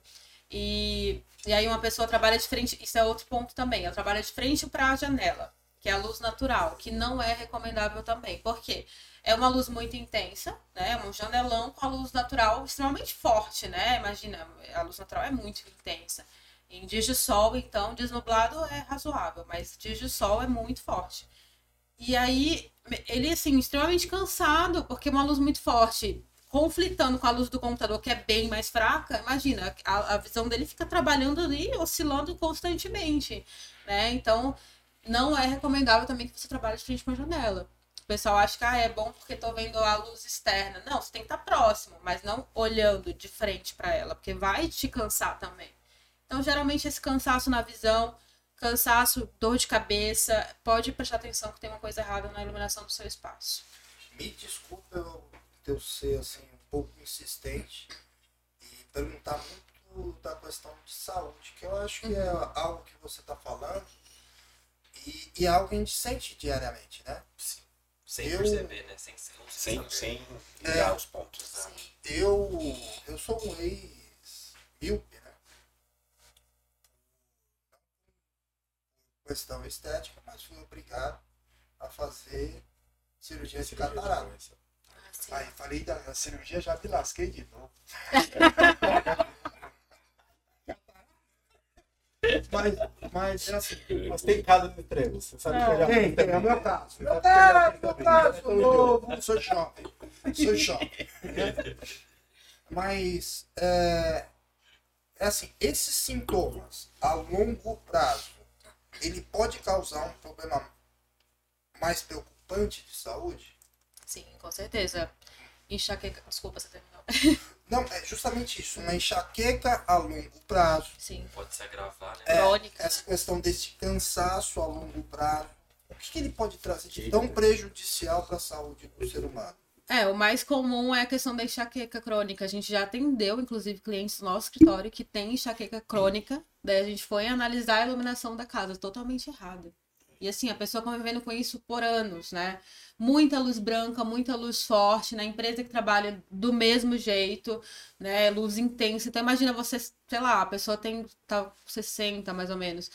e, e aí uma pessoa trabalha de frente, isso é outro ponto também, ela trabalha de frente para a janela, que é a luz natural, que não é recomendável também. Por quê? É uma luz muito intensa, né? É um janelão com a luz natural extremamente forte, né? Imagina, a luz natural é muito intensa. Em dias de sol, então, desnublado é razoável, mas dias de sol é muito forte. E aí, ele, assim, extremamente cansado, porque é uma luz muito forte, conflitando com a luz do computador, que é bem mais fraca, imagina, a, a visão dele fica trabalhando ali, oscilando constantemente, né? Então, não é recomendável também que você trabalhe de frente para a janela. O pessoal acha que ah, é bom porque tô vendo a luz externa. Não, você tem que estar próximo, mas não olhando de frente para ela, porque vai te cansar também. Então, geralmente, esse cansaço na visão, cansaço, dor de cabeça, pode prestar atenção que tem uma coisa errada na iluminação do seu espaço. Me desculpa eu, eu ser assim, um pouco insistente e perguntar muito da questão de saúde, que eu acho que é algo que você está falando e, e é algo que a gente sente diariamente, né? Sem Eu- perceber, né? Sem, sem, Sem, saber. sem É. ligar os pontos. né? Eu, eu sou um ex-míope, né? Questão estética, mas fui obrigado a fazer cirurgia de catarata. Aí falei da, cirurgia, já me lasquei de novo. *laughs* mas, mas é assim. Mas tem casos extremos. Você sabe que eu já Tem, tem, é o meu caso. Meu caso, meu caso, novo, sou jovem. Sou jovem. né? Mas, é, é assim, esses sintomas a longo prazo, ele pode causar um problema mais preocupante de saúde? Sim, com certeza. Enxaqueca. Desculpa, você terminou. *laughs* Não, é justamente isso, uma enxaqueca a longo prazo, Sim. Pode se agravar, né? É, Crônica. essa questão desse cansaço a longo prazo, o que, que ele pode trazer de tão prejudicial para a saúde do ser humano? É, o mais comum é a questão da enxaqueca crônica. A gente já atendeu, inclusive, clientes do nosso escritório que tem enxaqueca crônica. Daí a gente foi analisar a iluminação da casa, totalmente errada. E assim, a pessoa convivendo com isso por anos, né? Muita luz branca, muita luz forte, na empresa que trabalha do mesmo jeito, né? Luz intensa. Então imagina você, sei lá, a pessoa tem tá, 60 mais ou menos.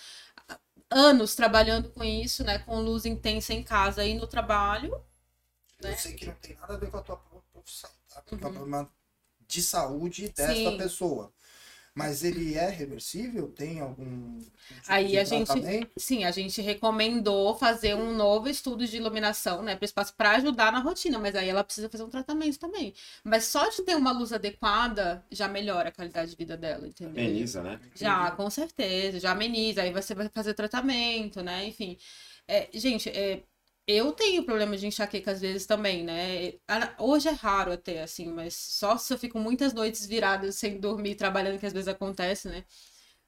Anos trabalhando com isso, né? Com luz intensa em casa e no trabalho. Eu Né? sei que não tem nada a ver com a tua profissão, tá? Porque é um problema de saúde desta Sim. pessoa. Mas ele é reversível? Tem algum tipo Aí de a gente- tratamento? Sim, a gente recomendou fazer um novo estudo de iluminação, né, para espaço para ajudar na rotina, mas aí ela precisa fazer um tratamento também. Mas só de ter uma luz adequada já melhora a qualidade de vida dela, entendeu? Ameniza, né? Já, com certeza, já ameniza. Aí você vai fazer tratamento, né? Enfim. É, gente, é, eu tenho problema de enxaqueca às vezes também, né? Hoje é raro até, assim, mas só se eu fico muitas noites viradas sem dormir, trabalhando, que às vezes acontece, né?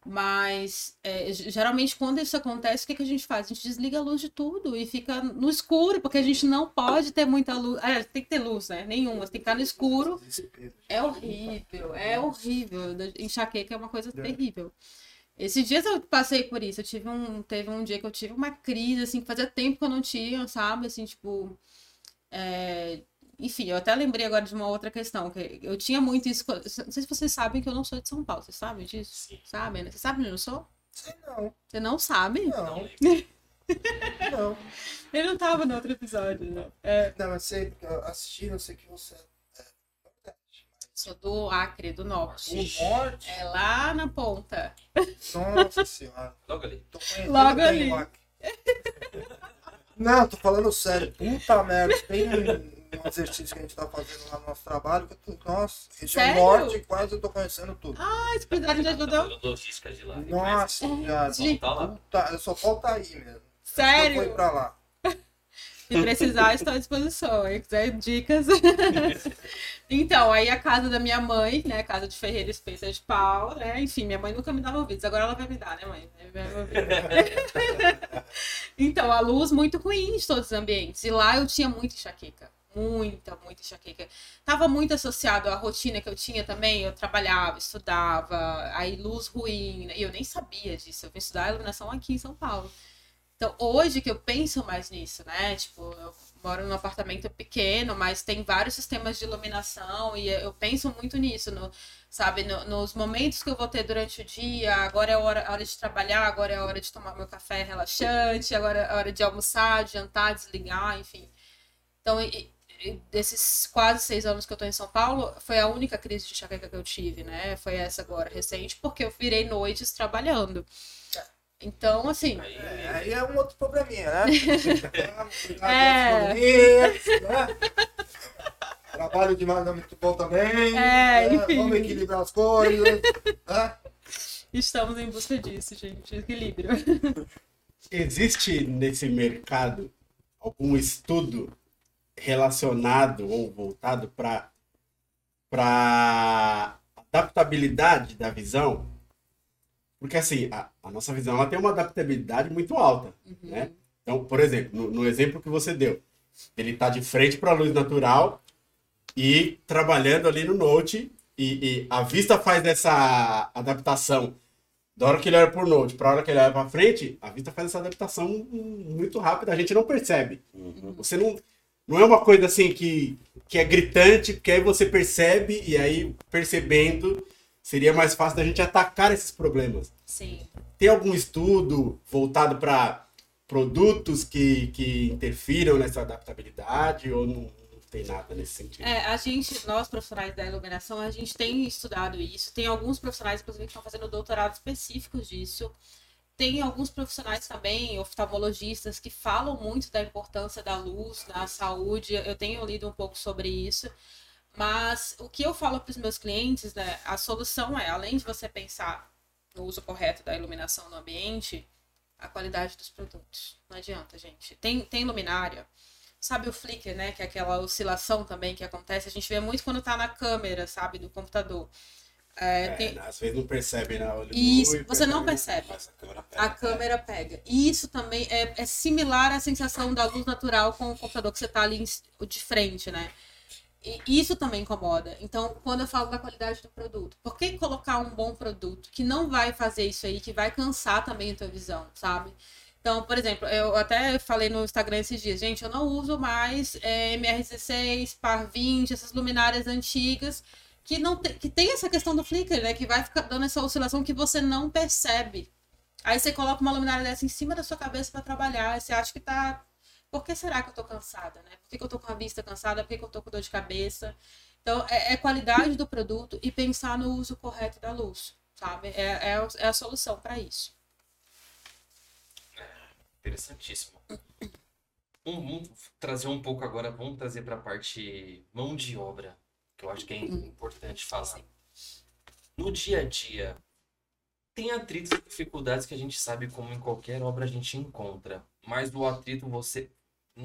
Mas é, geralmente quando isso acontece, o que, que a gente faz? A gente desliga a luz de tudo e fica no escuro, porque a gente não pode ter muita luz. Ah, tem que ter luz, né? Nenhuma, tem que estar no escuro. É horrível, é horrível. Enxaqueca é uma coisa terrível. Esses dias eu passei por isso. Eu tive um, teve um dia que eu tive uma crise, assim, que fazia tempo que eu não tinha, sabe? Assim, tipo. é, Enfim, eu até lembrei agora de uma outra questão. que Eu tinha muito isso. Não sei se vocês sabem que eu não sou de São Paulo. Vocês sabem disso? Sim. Sabem, né? Vocês sabem onde eu sou? Sei não, Você não sabe? Não não, não. *laughs* Ele não tava no outro episódio, né? É, Não, eu sei, porque eu assisti, eu sei que você é. Sou do Acre, do Norte. O norte, É lá na ponta. nossa senhora. Logo ali. Tô conhecendo Logo ali. o Acre. Não, tô falando sério. Puta merda. Tem um exercício que a gente tá fazendo lá no nosso trabalho. Que tô, nossa, região Sério? norte, quase eu tô conhecendo tudo. Ah, se precisar de ajuda. Fazendo logística de lá. Nossa, já. Tá lá. Puta, só falta aí mesmo. Eu Sério? fui pra lá. Se precisar, estou à disposição. Aí quiser dicas. *laughs* então, aí a casa da minha mãe, né? Casa de Ferreira Espeça de Pau, né? Enfim, minha mãe nunca me dava ouvidos. Agora ela vai me dar, né, mãe? *laughs* Então, a luz muito ruim de todos os ambientes. E lá eu tinha muita enxaqueca. Muita, muita enxaqueca. Tava muito associado à rotina que eu tinha também. Eu trabalhava, estudava, aí luz ruim. E eu nem sabia disso. Eu vim estudar iluminação aqui em São Paulo. Então, hoje que eu penso mais nisso, né? Tipo, eu moro num apartamento pequeno, mas tem vários sistemas de iluminação e eu penso muito nisso, no, sabe? No- nos momentos que eu vou ter durante o dia, agora é a hora, a hora de trabalhar, agora é a hora de tomar meu café relaxante, agora é a hora de almoçar, jantar, desligar, enfim. Então, e- e desses quase seis anos que eu tô em São Paulo, foi a única crise de enxaqueca que eu tive, né? Foi essa agora, recente, porque eu virei noites trabalhando. Então, assim, Aí, É, aí é um outro probleminha, né? *laughs* É. né? Trabalho demais não é muito bom também. É, né? enfim. Vamos equilibrar as coisas. né? estamos em busca disso, gente. Equilíbrio. Existe nesse mercado algum estudo relacionado ou voltado para para adaptabilidade da visão? Porque assim, a, a nossa visão ela tem uma adaptabilidade muito alta, né? Então, por exemplo, no, no exemplo que você deu, ele está de frente para a luz natural e trabalhando ali no Note e, e a vista faz essa adaptação da hora que ele olha por Note para a hora que ele olha para frente, a vista faz essa adaptação muito rápida, a gente não percebe. Você não não é uma coisa assim que, que é gritante, porque aí você percebe e aí percebendo seria mais fácil da gente atacar esses problemas. Sim. Tem algum estudo voltado para produtos que, que interfiram nessa adaptabilidade ou não, tem nada nesse sentido? É, a gente, nós profissionais da iluminação, a gente tem estudado isso. Tem alguns profissionais, inclusive, que estão fazendo doutorados específicos disso. Tem alguns profissionais também, oftalmologistas, que falam muito da importância da luz na saúde. Eu tenho lido um pouco sobre isso. Mas o que eu falo para os meus clientes, né? A solução é, além de você pensar no uso correto da iluminação no ambiente, a qualidade dos produtos. Não adianta, gente. Tem, tem luminária. Sabe o flicker, né? Que é aquela oscilação também que acontece. A gente vê muito quando tá na câmera, sabe? Do computador. É, É, tem- Às vezes não percebe na olho Isso, você não percebe. a câmera pega. A câmera pega. E isso também é, é similar à sensação da luz natural com o computador que você tá ali em- de frente, né? E isso também incomoda. Então, quando eu falo da qualidade do produto, por que colocar um bom produto que não vai fazer isso aí, que vai cansar também a tua visão, sabe? Então, por exemplo, eu até falei no Instagram esses dias, gente, eu não uso mais é, MR16, PAR 20, essas luminárias antigas, que não tem, que tem essa questão do flicker, né? Que vai ficar dando essa oscilação que você não percebe. Aí você coloca uma luminária dessa em cima da sua cabeça para trabalhar, você acha que tá. Por que será que eu tô cansada, né? Por que, que eu tô com a vista cansada? Por que, que eu tô com dor de cabeça? Então, é, é qualidade do produto e pensar no uso correto da luz, sabe? É, é, é a solução para isso. Interessantíssimo. Vamos, vamos trazer um pouco agora, vamos trazer para a parte mão de obra, que eu acho que é importante falar. No dia a dia, tem atritos e dificuldades que a gente sabe como em qualquer obra a gente encontra, mas o atrito você,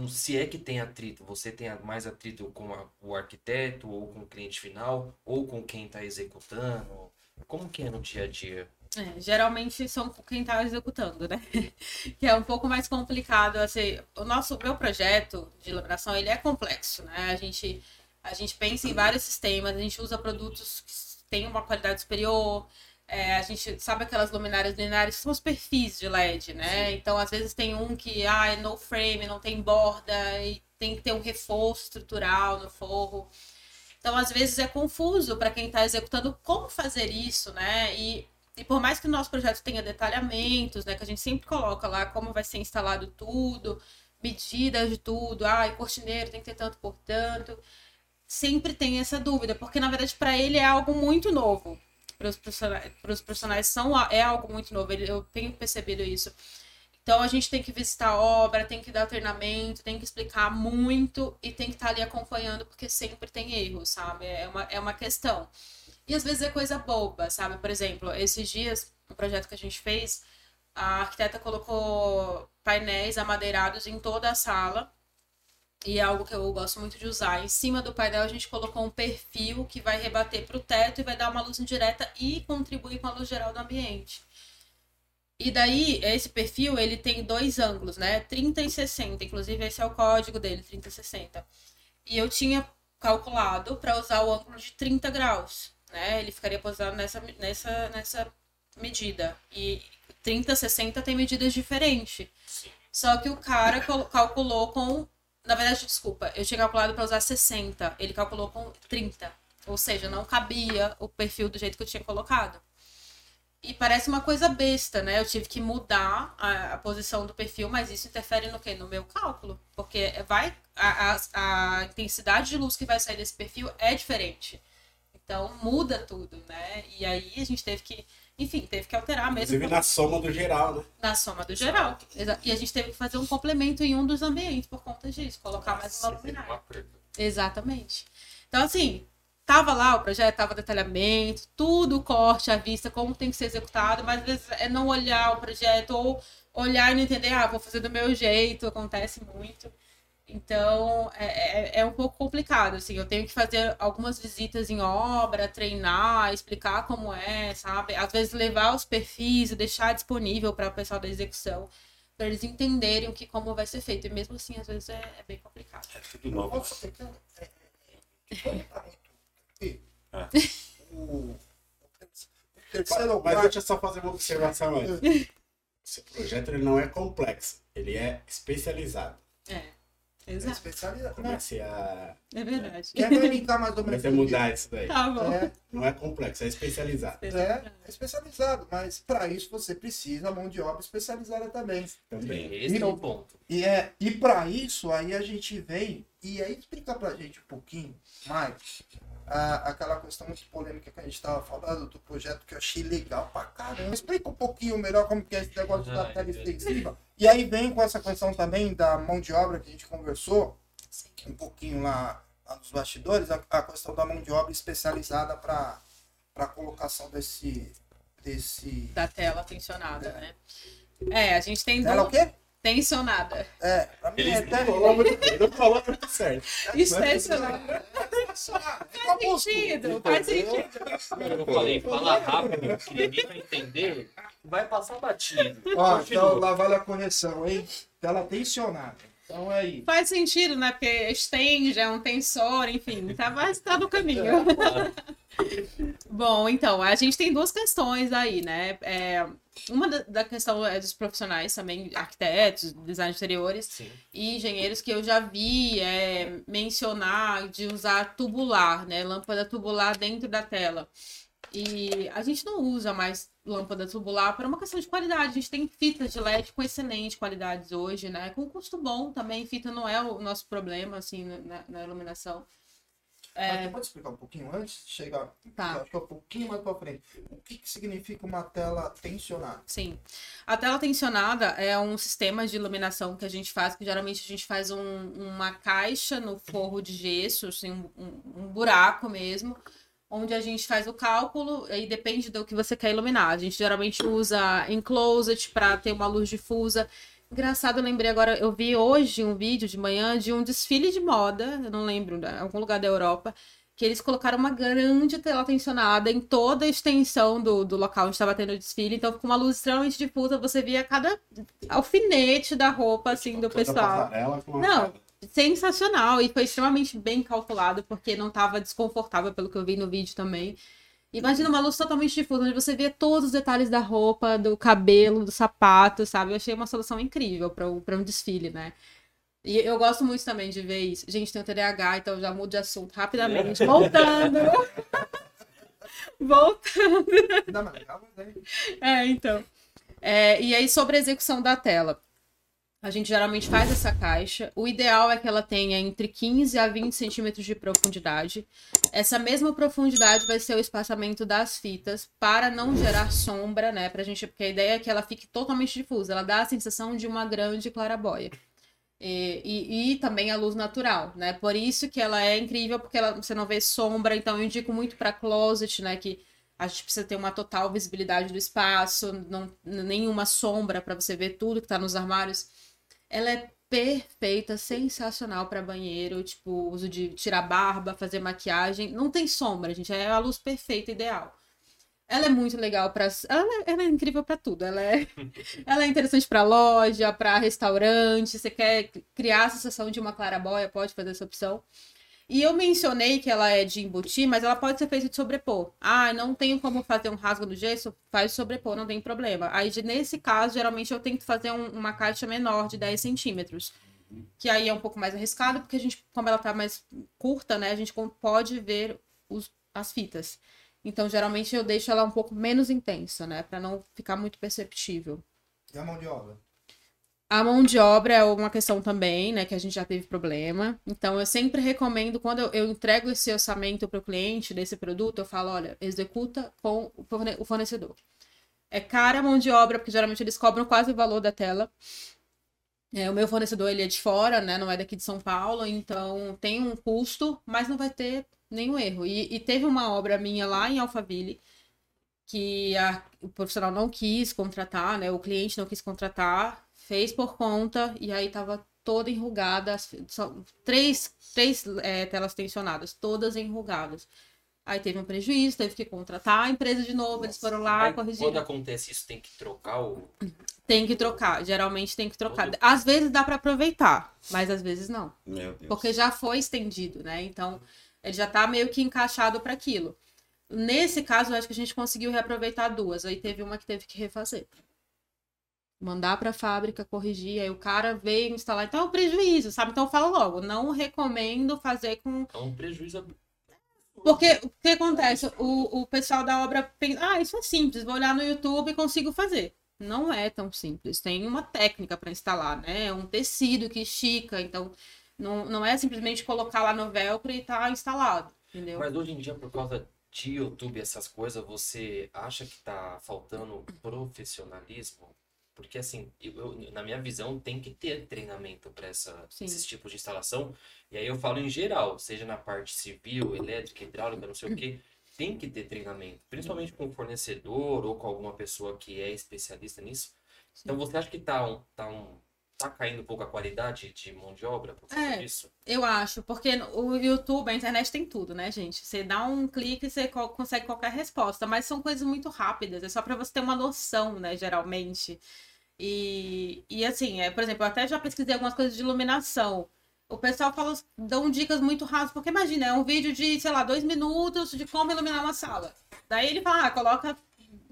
se é que tem atrito, você tem mais atrito com a- o arquiteto ou com o cliente final ou com quem está executando. Como que é no dia a dia? É, geralmente são quem está executando, né? *laughs* que é um pouco mais complicado. Assim, o nosso meu projeto de iluminação ele é complexo, né? A gente a gente pensa em vários sistemas, a gente usa produtos que têm uma qualidade superior. É, a gente sabe aquelas luminárias lineares são os perfis de LED, né? Então, às vezes tem um que ah, é no frame, não tem borda, e tem que ter um reforço estrutural no forro. Então, às vezes é confuso para quem está executando como fazer isso, né? E e por mais que o nosso projeto tenha detalhamentos, né, que a gente sempre coloca lá como vai ser instalado tudo, medidas de tudo, ah, e cortineiro tem que ter tanto por tanto, sempre tem essa dúvida, porque na verdade para ele é algo muito novo. Para os pros profissionais são, é algo muito novo, eu tenho percebido isso. Então a gente tem que visitar a obra, tem que dar treinamento, tem que explicar muito e tem que estar ali acompanhando, porque sempre tem erros, sabe? É uma, é uma questão. E às vezes é coisa boba, sabe? Por exemplo, esses dias, um projeto que a gente fez, a arquiteta colocou painéis amadeirados em toda a sala. E é algo que eu gosto muito de usar. Em cima do painel a gente colocou um perfil que vai rebater para o teto e vai dar uma luz indireta e contribuir com a luz geral do ambiente. E daí, esse perfil, ele tem dois ângulos, né? 30 e 60. Inclusive, esse é o código dele, 30 e 60. E eu tinha calculado para usar o ângulo de 30 graus, né? Ele ficaria posado nessa, nessa, nessa medida. E 30, 60 tem medidas diferentes. Só que o cara calculou com. Na verdade, desculpa, eu tinha calculado para usar 60. Ele calculou com 30. Ou seja, não cabia o perfil do jeito que eu tinha colocado. E parece uma coisa besta, né? Eu tive que mudar a, a posição do perfil, mas isso interfere no quê? No meu cálculo. Porque vai. A, a, a intensidade de luz que vai sair desse perfil é diferente. Então muda tudo, né? E aí a gente teve que. Enfim, teve que alterar mesmo Inclusive na soma do geral, né? na soma do geral. E a gente teve que fazer um complemento em um dos ambientes por conta disso, colocar mais uma Nossa, luminária. uma. Exatamente. Então, assim, tava lá o projeto, tava detalhamento, tudo corte à vista, como tem que ser executado, mas às vezes é não olhar o projeto ou olhar e não entender, ah, vou fazer do meu jeito, acontece muito. Então, é, é, é um pouco complicado, assim, eu tenho que fazer algumas visitas em obra, treinar, explicar como é, sabe? Às vezes levar os perfis e deixar disponível para o pessoal da execução, para eles entenderem o que como vai ser feito. E mesmo assim, às vezes é, é bem complicado. É tudo novo. Então, é, é, muito. Ah. O, terceiro Mas deixa eu só fazer uma observação antes. Esse projeto ele não é complexo, ele é especializado. É. É Exato. especializado. Não, Comece a, É verdade. quer me linkar mais ou menos? comece a mudar isso daí. Tá bom. É, Não é complexo, é especializado é, é especializado, mas para isso você precisa mão de obra especializada também. também. Esse é o ponto. E, é, e para isso, aí a gente vem e aí explica pra gente um pouquinho mais ah, aquela questão muito polêmica que a gente estava falando do projeto que eu achei legal pra caramba. Explica um pouquinho melhor como que é esse negócio da Ai, tela meu extensiva. E aí vem com essa questão também da mão de obra que a gente conversou um pouquinho lá, lá nos bastidores, a, a questão da mão de obra especializada para a colocação desse. desse. Da tela tensionada, né? É, a gente tem Ela é o quê? tensionada. É, pra mim é até. Falou muito bem, não falou muito certo. Extensionada. *laughs* Faz sentido, faz sentido. Eu falei, fala rápido, que ninguém vai entender, vai passar batido. Ó, Continua. então lá vale a correção, hein? Tela tensionada. Então é aí. Faz sentido, né? Porque estende, é um tensor, enfim, tá, mas tá no *laughs* caminho. Bom, então, a gente tem duas questões aí, né? É, uma da, da questão é dos profissionais também, arquitetos, design de interiores Sim. e engenheiros que eu já vi é, mencionar de usar tubular, né? Lâmpada tubular dentro da tela. E a gente não usa mais lâmpada tubular por uma questão de qualidade. A gente tem fitas de LED com excelente qualidade hoje, né? Com custo bom também. Fita não é o nosso problema, assim, na, na iluminação. Você pode explicar um pouquinho antes de chegar? Tá. Acho que é um pouquinho mais pra frente. O que, que significa uma tela tensionada? Sim. A tela tensionada é um sistema de iluminação que a gente faz, que geralmente a gente faz um- uma caixa no forro de gesso, assim, um- um buraco mesmo, onde a gente faz o cálculo e depende do que você quer iluminar. A gente geralmente usa em closet para ter uma luz difusa. Engraçado, eu lembrei agora, eu vi hoje um vídeo de manhã de um desfile de moda, eu não lembro, em algum lugar da Europa, que eles colocaram uma grande tela tensionada em toda a extensão do, do local onde estava tendo o desfile. Então, com uma luz extremamente difusa, você via cada alfinete da roupa, assim, do pessoal. Não. Sensacional. E foi extremamente bem calculado, porque não estava desconfortável, pelo que eu vi no vídeo também. Imagina uma luz totalmente difusa, onde você vê todos os detalhes da roupa, do cabelo, do sapato, sabe? Eu achei uma solução incrível para um desfile, né? E eu gosto muito também de ver isso. Gente, tem o TDAH, então eu já mudo de assunto rapidamente. Voltando. *laughs* Voltando. É- É, então. É, e aí, sobre a execução da tela. A gente geralmente faz essa caixa. O ideal é que ela tenha entre 15 a 20 centímetros de profundidade. Essa mesma profundidade vai ser o espaçamento das fitas para não gerar sombra, né? Pra gente, porque a ideia é que ela fique totalmente difusa. Ela dá a sensação de uma grande clarabóia. E, e, e também a luz natural, né? Por isso que ela é incrível, porque ela, você não vê sombra. Então, eu indico muito para closet, né? Que a gente precisa ter uma total visibilidade do espaço, não, nenhuma sombra para você ver tudo que tá nos armários. Ela é perfeita, sensacional para banheiro, tipo, uso de tirar barba, fazer maquiagem. Não tem sombra, gente, é a luz perfeita, ideal. Ela é muito legal para, ela, é- ela é incrível para tudo. Ela é, *laughs* ela é interessante para loja, para restaurante. Você quer criar a sensação de uma clarabóia, pode fazer essa opção. E eu mencionei que ela é de embutir, mas ela pode ser feita de sobrepor. Ah, não tenho como fazer um rasgo no gesso? Faz sobrepor, não tem problema. Aí, nesse caso, geralmente eu tento fazer um- uma caixa menor, de 10 centímetros. Que aí é um pouco mais arriscado, porque a gente, como ela tá mais curta, né, a gente pode ver os- as fitas. Então, geralmente eu deixo ela um pouco menos intensa, né, Pra não ficar muito perceptível. E a mão de obra? A mão de obra é uma questão também, né, que a gente já teve problema. Então, eu sempre recomendo, quando eu, eu entrego esse orçamento para o cliente desse produto, eu falo, olha, executa com o forne- o fornecedor. É cara a mão de obra, porque geralmente eles cobram quase o valor da tela. É, o meu fornecedor, ele é de fora, né, não é daqui de São Paulo, então tem um custo, mas não vai ter nenhum erro. E, e teve uma obra minha lá em Alphaville, que a- o profissional não quis contratar, né? O cliente não quis contratar, fez por conta e aí tava toda enrugada, só- três, três é, telas tensionadas, todas enrugadas. Aí teve um prejuízo, teve que contratar a empresa de novo, eles foram lá, Aí, corrigiram. quando acontece isso, tem que trocar o. *clears throat* Tem que trocar, geralmente tem que trocar. Todo- Às vezes dá para aproveitar, mas às vezes não. Meu Deus. Porque já foi estendido, né? Então, ele já tá meio que encaixado para aquilo. Nesse caso, eu acho que a gente conseguiu reaproveitar duas. Aí teve uma que teve que refazer. Mandar para a fábrica corrigir, aí o cara veio instalar, então é um prejuízo, sabe? Então eu falo logo, não recomendo fazer com É um prejuízo porque o que acontece? O, o pessoal da obra pensa, ah, isso é simples, vou olhar no YouTube e consigo fazer. Não é tão simples. Tem uma técnica para instalar, né? É um tecido que estica, então não, não é simplesmente colocar lá no velcro e tá instalado, entendeu? Mas hoje em dia, por causa de YouTube e essas coisas, você acha que tá faltando profissionalismo? Porque, assim, eu, eu- na minha visão, tem que ter treinamento para Sim. esses tipos de instalação. E aí eu falo em geral, seja na parte civil, elétrica, hidráulica, não sei o quê, tem que ter treinamento. Principalmente com o fornecedor ou com alguma pessoa que é especialista nisso. Então, você acha que tá, um, tá, um, tá caindo um pouco a qualidade de mão de obra por causa É. disso? Eu acho, porque o YouTube, a internet tem tudo, né, gente? Você dá um clique e você co- consegue qualquer resposta, mas são coisas muito rápidas, é só para você ter uma noção, né, geralmente. E, e assim, é, por exemplo, eu até já pesquisei algumas coisas de iluminação. O pessoal fala, dão dicas muito rasas, porque imagina, é um vídeo de, sei lá, dois minutos de como iluminar uma sala. Daí ele fala, ah, coloca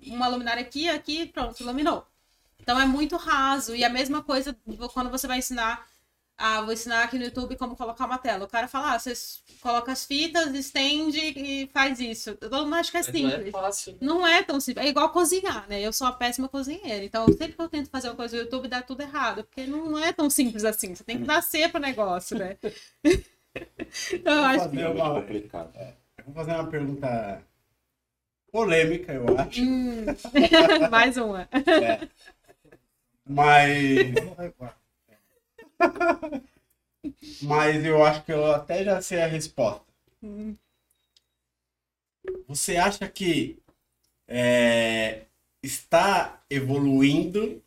uma luminária aqui, aqui, pronto, iluminou. Então é muito raso. E a mesma coisa quando você vai ensinar ah, vou ensinar aqui no YouTube como colocar uma tela. O cara fala, ah, você coloca as fitas, estende e faz isso. Todo mundo acha que é Mas não é simples. fácil. Não é tão simples. É igual cozinhar, né? Eu sou uma péssima cozinheira. Então, sempre que eu tento fazer uma coisa no YouTube, dá tudo errado. Porque não é tão simples assim. Você tem que nascer pro negócio, né? *laughs* então, eu acho que. É uma, complicado. eu vou fazer uma pergunta polêmica, eu acho. Hum. *laughs* Mais uma. Mas, mas eu acho que eu até já sei a resposta. Hum. Você acha que é, está evoluindo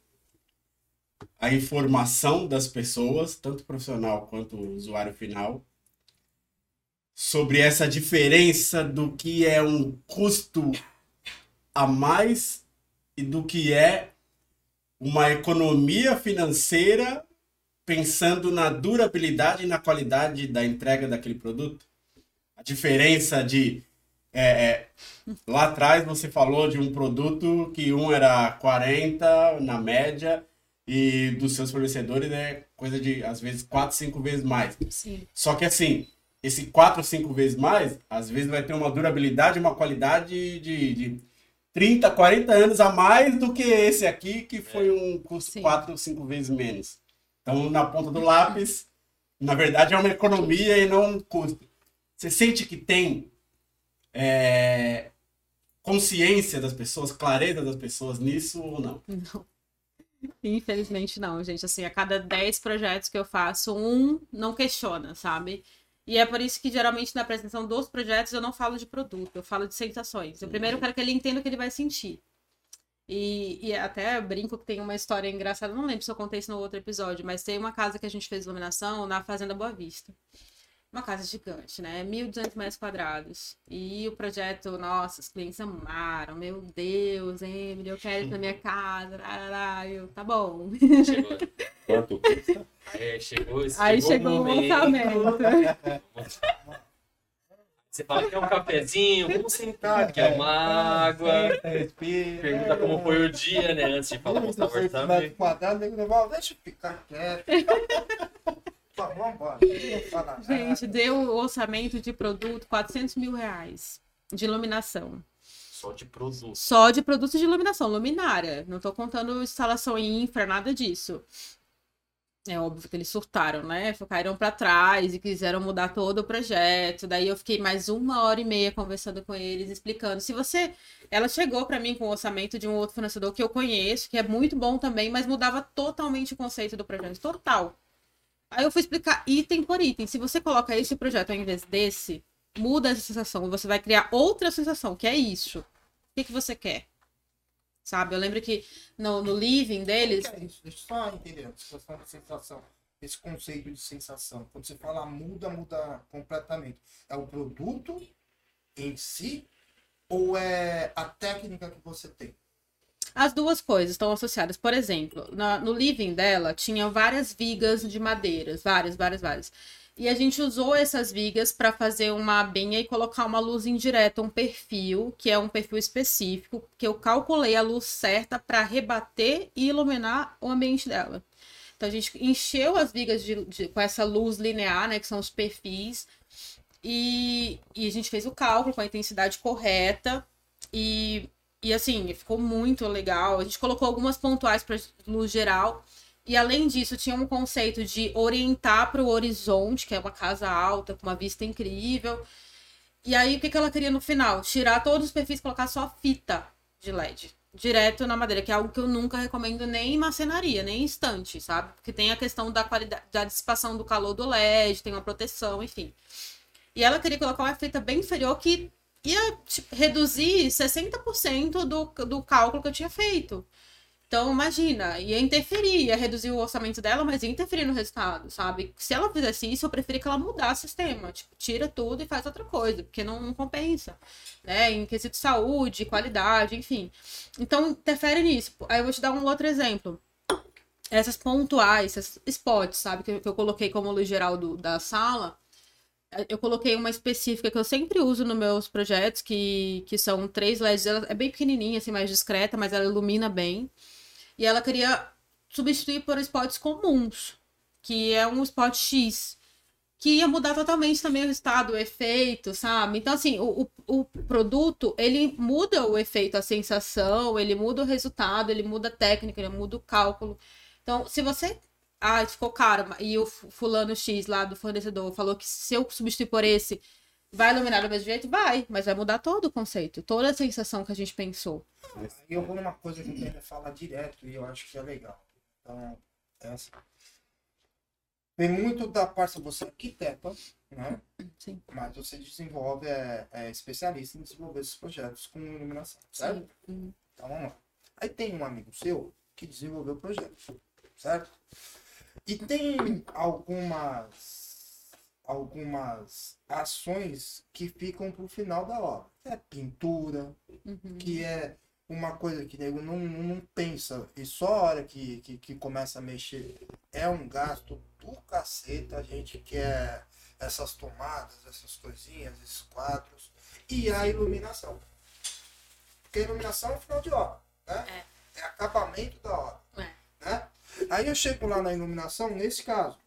a informação das pessoas, tanto profissional quanto usuário final, sobre essa diferença do que é um custo a mais e do que é uma economia financeira pensando na durabilidade e na qualidade da entrega daquele produto? A diferença de. é, é, lá atrás você falou de um produto que um era 40 na média e dos seus fornecedores é coisa de, às vezes, 4, 5 vezes mais. Sim. Só que assim, esse 4 ou 5 vezes mais, às vezes vai ter uma durabilidade, uma qualidade de, de 30, 40 anos a mais do que esse aqui, que foi um custo Sim. 4 ou 5 vezes menos. Então, na ponta do lápis, na verdade, é uma economia e não um custo. Você sente que tem é, consciência das pessoas, clareza das pessoas nisso ou não? Não. Infelizmente não, gente. Assim, a cada 10 projetos que eu faço, um não questiona, sabe? E é por isso que geralmente na apresentação dos projetos eu não falo de produto, eu falo de sensações. Eu primeiro quero que ele entenda o que ele vai sentir. E, e até brinco que tem uma história engraçada, não lembro se eu contei isso no outro episódio, mas tem uma casa que a gente fez iluminação na Fazenda Boa Vista. Uma casa gigante, né? 1.200 metros quadrados. E o projeto, nossa, os clientes amaram. Meu Deus, Emily, eu quero na minha casa. Lá, eu, tá bom. Chegou, Quanto custa? é, chegou, esse- Aí chegou chegou o orçamento. Você fala que é um cafezinho, vamos sentar, que é uma água. Respira. Pergunta como foi o dia, né? Antes de falar nego levar, deixa eu ficar quieto. Tá. Gente, deu orçamento de produto 400 mil reais de iluminação. Só de produto. Só de produtos de iluminação, luminária. Não tô contando instalação em infra, nada disso. É óbvio que eles surtaram, né? Caíram pra trás e quiseram mudar todo o projeto. Daí eu fiquei mais uma hora e meia conversando com eles, explicando. Se você. Ela chegou pra mim com o orçamento de um outro fornecedor que eu conheço, que é muito bom também, mas mudava totalmente o conceito do projeto. Total. Aí eu fui explicar item por item. Se você coloca esse projeto ao invés desse, muda essa sensação. Você vai criar outra sensação, que é isso. O que, que você quer? Sabe? Eu lembro que no, no living O deles. que é isso? Deixa eu só entender a situação de sensação. Esse conceito de sensação. Quando você fala muda, muda completamente. É o produto em si ou é a técnica que você tem? As duas coisas estão associadas. Por exemplo, na- no living dela tinha várias vigas de madeiras, várias, várias, várias. E a gente usou essas vigas para fazer uma abinha e colocar uma luz indireta, um perfil, que é um perfil específico, que eu calculei a luz certa para rebater e iluminar o ambiente dela. Então a gente encheu as vigas de, de, com essa luz linear, né, que são os perfis, e, e a gente fez o cálculo com a intensidade correta e, e assim, ficou muito legal. A gente colocou algumas pontuais para luz geral. E além disso, tinha um conceito de orientar para o horizonte, que é uma casa alta, com uma vista incrível. E aí, o que, que ela queria no final? Tirar todos os perfis e colocar só fita de LED. Direto na madeira, que é algo que eu nunca recomendo nem em marcenaria, nem em estante, sabe? Porque tem a questão da qualidade, da dissipação do calor do LED, tem uma proteção, enfim. E ela queria colocar uma fita bem inferior que ia tipo, reduzir 60% do, do cálculo que eu tinha feito. Então, imagina, ia interferir, ia reduzir o orçamento dela, mas ia interferir no resultado, sabe? Se ela fizesse isso, eu preferia que ela mudasse o sistema. Tipo, tira tudo e faz outra coisa, porque não, não compensa, né? Em quesito de saúde, qualidade, enfim. Então, interfere nisso. Aí eu vou te dar um outro exemplo. Essas pontuais, esses spots, sabe? Que, que eu coloquei como luz geral do, da sala. Eu coloquei uma específica que eu sempre uso nos meus projetos, que, que são três LEDs. Ela é bem pequenininha, assim, mais discreta, mas ela ilumina bem. E ela queria substituir por spots comuns, que é um spot X, que ia mudar totalmente também o estado, o efeito, sabe? Então, assim, o, o, o produto, ele muda o efeito, a sensação, ele muda o resultado, ele muda a técnica, ele muda o cálculo. Então, se você ah, ficou caro, e o fulano X lá do fornecedor falou que se eu substituir por esse, vai iluminar do mesmo jeito? Vai, mas vai mudar todo o conceito, toda a sensação que a gente pensou. E eu vou numa coisa que o Tênia fala direto e eu acho que é legal. Então, é assim. Tem muito da parte, você é arquiteta, né? Sim. Mas você desenvolve, é, é especialista em desenvolver esses projetos com iluminação, certo? Uhum. Então vamos lá. Aí tem um amigo seu que desenvolveu o projeto, certo? E tem algumas algumas ações que ficam pro final da obra. É pintura, Uhum. que é uma coisa que nego não, não, pensa e só a hora que, que, que começa a mexer é um gasto do cacete, a gente quer essas tomadas, essas coisinhas, esses quadros e a iluminação. Porque a iluminação é final de obra, né? É, acabamento da obra. É. Né? Aí eu chego lá na iluminação, nesse caso,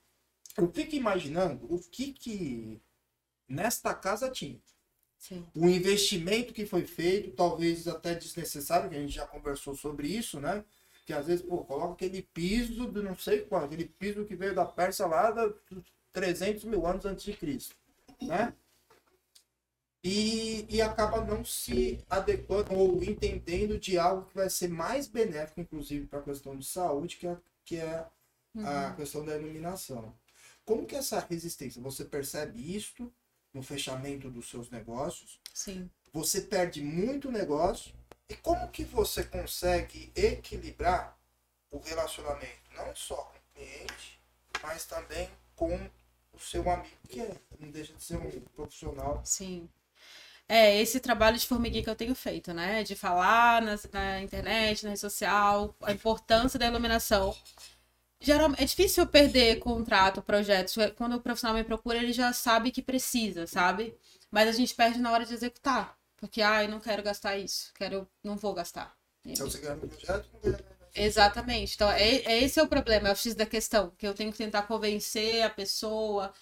eu fico imaginando o que que nesta casa tinha Sim. o investimento que foi feito, talvez até desnecessário, que a gente já conversou sobre isso, né? Que às vezes, pô, coloca aquele piso do não sei qual, aquele piso que veio da Pérsia lá dos 300 mil anos antes de Cristo, né? E, e acaba não se adequando ou entendendo de algo que vai ser mais benéfico, inclusive, para a questão de saúde, que é, que é a questão da iluminação. Como que essa resistência? Você percebe isto no fechamento dos seus negócios? Sim. Você perde muito negócio. E como que você consegue equilibrar o relacionamento, não só com o cliente, mas também com o seu amigo, que é, não deixa de ser um profissional. Sim. É, esse trabalho de formiguinha que eu tenho feito, né? De falar nas- na, internet, na rede social, a importância da iluminação. Geralmente, é difícil perder contrato, projetos. Quando o profissional me procura, ele já sabe que precisa, sabe? Mas a gente perde na hora de executar. Porque, ah, eu não quero gastar isso. Quero, não vou gastar. Então você ganha projeto, não ganha Exatamente. Então, é, é esse é o problema, é o X da questão, que eu tenho que tentar convencer a pessoa,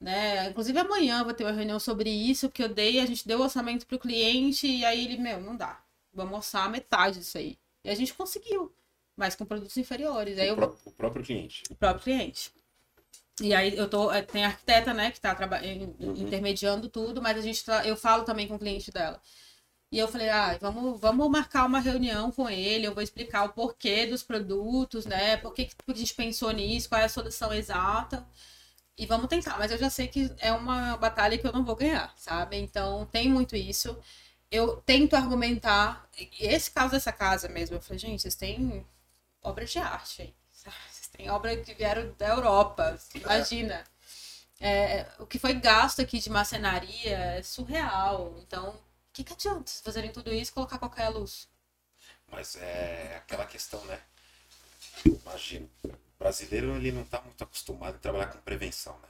né? Inclusive amanhã vou ter uma reunião sobre isso, porque eu dei, a gente deu o orçamento pro cliente e aí ele, meu, não dá. Vamos orçar metade disso aí. E a gente conseguiu, mas com produtos inferiores. Aí O, eu pró- o próprio cliente. o próprio cliente. E aí eu tô, eh, tem a arquiteta, né, que tá traba- in- Uhum. intermediando tudo, mas a gente tá, eu falo também com o cliente dela. E eu falei, ah, vamos, vamos marcar uma reunião com ele, eu vou explicar o porquê dos produtos, né? Por que, que a gente pensou nisso, qual é a solução exata. E vamos tentar, mas eu já sei que é uma batalha que eu não vou ganhar, sabe? Então tem muito isso. Eu tento argumentar. Esse caso dessa casa mesmo, eu falei, gente, vocês têm obras de arte aí. Vocês têm obras que vieram da Europa, imagina. É, o que foi gasto aqui de marcenaria é surreal. Então, o que, que adianta vocês fazerem tudo isso e colocar qualquer luz? Mas é aquela questão, né? Imagino. O brasileiro ele não está muito acostumado a trabalhar com prevenção, né?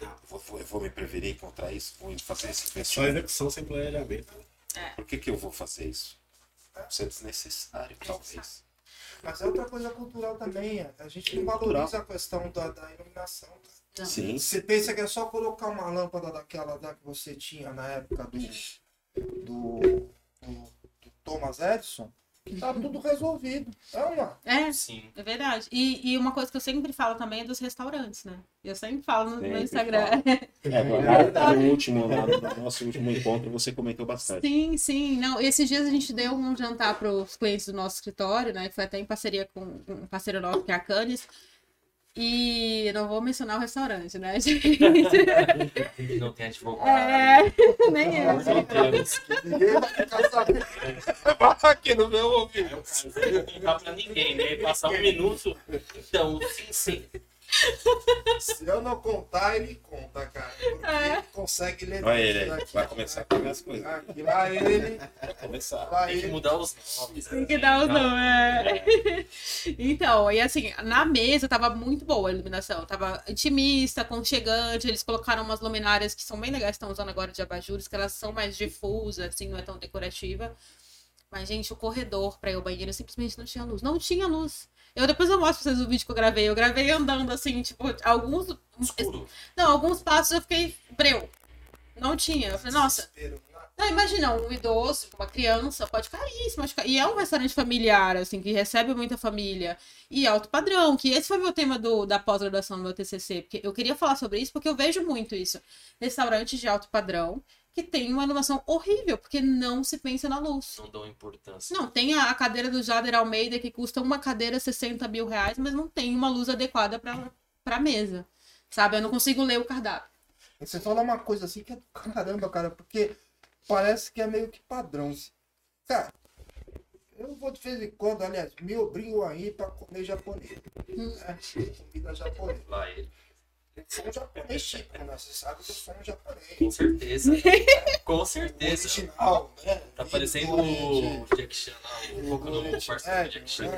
Eu vou, eu vou me prevenir contra isso, vou fazer esse Só investimento. execução sem planejamento. Por que, que eu vou fazer isso? Isso é desnecessário, talvez. Mas é outra coisa cultural também. A gente não Cultural. valoriza a questão da, da iluminação. Sim. Você pensa que é só colocar uma lâmpada daquela da que você tinha na época do, do, do, do Thomas Edison, tá tudo resolvido. É uma. É, Sim. é verdade. E, e uma coisa que eu sempre falo também é dos restaurantes, né? Eu sempre falo no, no Sempre Instagram. *laughs* É, no, no último, lá, no nosso último encontro, você comentou bastante. Sim, sim. Não, esses dias a gente deu um jantar para os clientes do nosso escritório, né? Que foi até em parceria com um parceiro nosso, que é a Canis. E não vou mencionar o restaurante, né, *laughs* gente? Não tem advogado. É, *laughs* nem eu. Meu Deus. Ninguém vai ficar sabendo. Aqui no meu ouvido. Não dá pra ninguém, né? Passar um minuto. Então, sim, sim. Se eu não contar, ele conta, cara. Porque É. ele consegue ler Olha ele aí, aqui. vai começar a pegar as coisas. Aqui, lá ele, Vai começar. lá Tem que ele. mudar os nomes. Tem que dar os nomes. é. *laughs* Então, e assim, na mesa tava muito boa a iluminação. Tava intimista, aconchegante. Eles colocaram umas luminárias que são bem legais, estão usando agora de abajures, que elas são mais difusas, assim, não é tão decorativa. Mas, gente, o corredor pra ir ao banheiro simplesmente não tinha luz. Não tinha luz. Eu depois eu mostro pra vocês o vídeo que eu gravei. Eu gravei andando assim, tipo, alguns. Escuro. Não, alguns passos eu fiquei breu. Não tinha. Eu falei, nossa, né? não, imagina, um idoso, uma criança, pode cair, se machucar. E é um restaurante familiar, assim, que recebe muita família. E alto padrão, que esse foi meu tema do, da pós-graduação do meu TCC. Porque eu queria falar sobre isso porque eu vejo muito isso. Restaurantes de alto padrão que tem uma iluminação horrível, porque não se pensa na luz. Não dão importância. Não, tem a, a cadeira do Jader Almeida que custa uma cadeira 60 mil reais, mas não tem uma luz adequada pra, pra mesa. Sabe? Eu não consigo ler o cardápio. E Você fala uma coisa assim que é do caramba, cara, porque parece que é meio que padrão. Cara, eu vou de vez em quando, aliás, me obrigo a ir pra comer japonês. Né? Comida japonesa. Lá ele. Eu sou um japonês típico, né? Você sabe que eu sou um japonês. Com certeza. Com certeza. Original, né? Tá parecendo o Jack Chan lá, o Boku no parceiro do Jack Chan.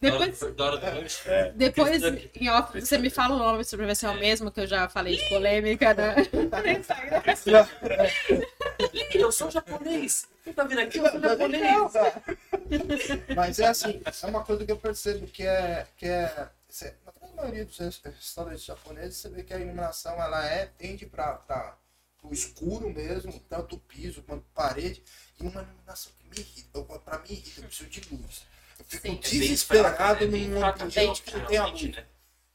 Depois, Da hora do lanche. depois Esse em off, você me fala o nome sobre ver se é o mesmo que eu já falei de polêmica, né? *laughs* Eu sou japonês. Você tá vendo aqui? Eu sou japonês. Mas é assim, é uma coisa que eu percebo que é. Que é maioria dos res- restaurantes japoneses, você vê que a iluminação ela é, tende para o escuro mesmo, tanto o piso quanto parede, e uma iluminação que me irrita. Para mim irrita, eu preciso de luz. Eu fico Sim. É desesperado né? Bem num fraca, ambiente que não tem a luz. né?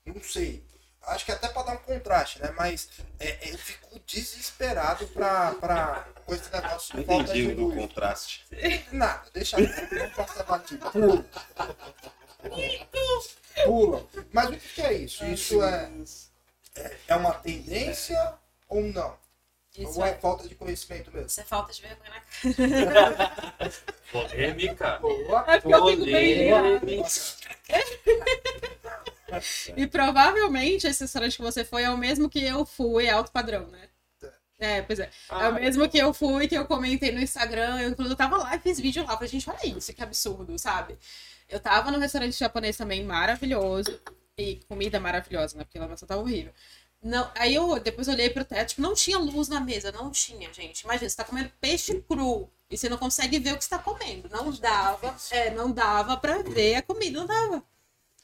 Não sei. Acho que até para dar um contraste, né? Mas é, eu fico desesperado pra, pra com esse negócio Não de falta entendi de o do contraste. Nada, deixa quieto, não passa batido. Pula. Pula. Mas o que é isso? Isso é, é, é uma tendência ou não? Isso ou é é, falta de conhecimento mesmo? isso é falta de vergonha na cara. Polêmica. Boa. É porque eu fico bem Polêmica. E provavelmente esse restaurante que você foi é o mesmo que eu fui, é alto padrão, né? É, pois é. É o mesmo que eu fui, que eu comentei no Instagram. Eu, inclusive, eu tava lá e fiz vídeo lá. Falei, gente, olha isso, que absurdo, sabe? Eu tava no restaurante japonês também, maravilhoso. E comida maravilhosa, né? Porque a iluminação tava horrível. Não, aí eu depois olhei pro teto, tipo, não tinha luz na mesa, não tinha, gente. Imagina, você tá comendo peixe cru e você não consegue ver o que você tá comendo. Não dava, é, não dava pra ver a comida, não dava.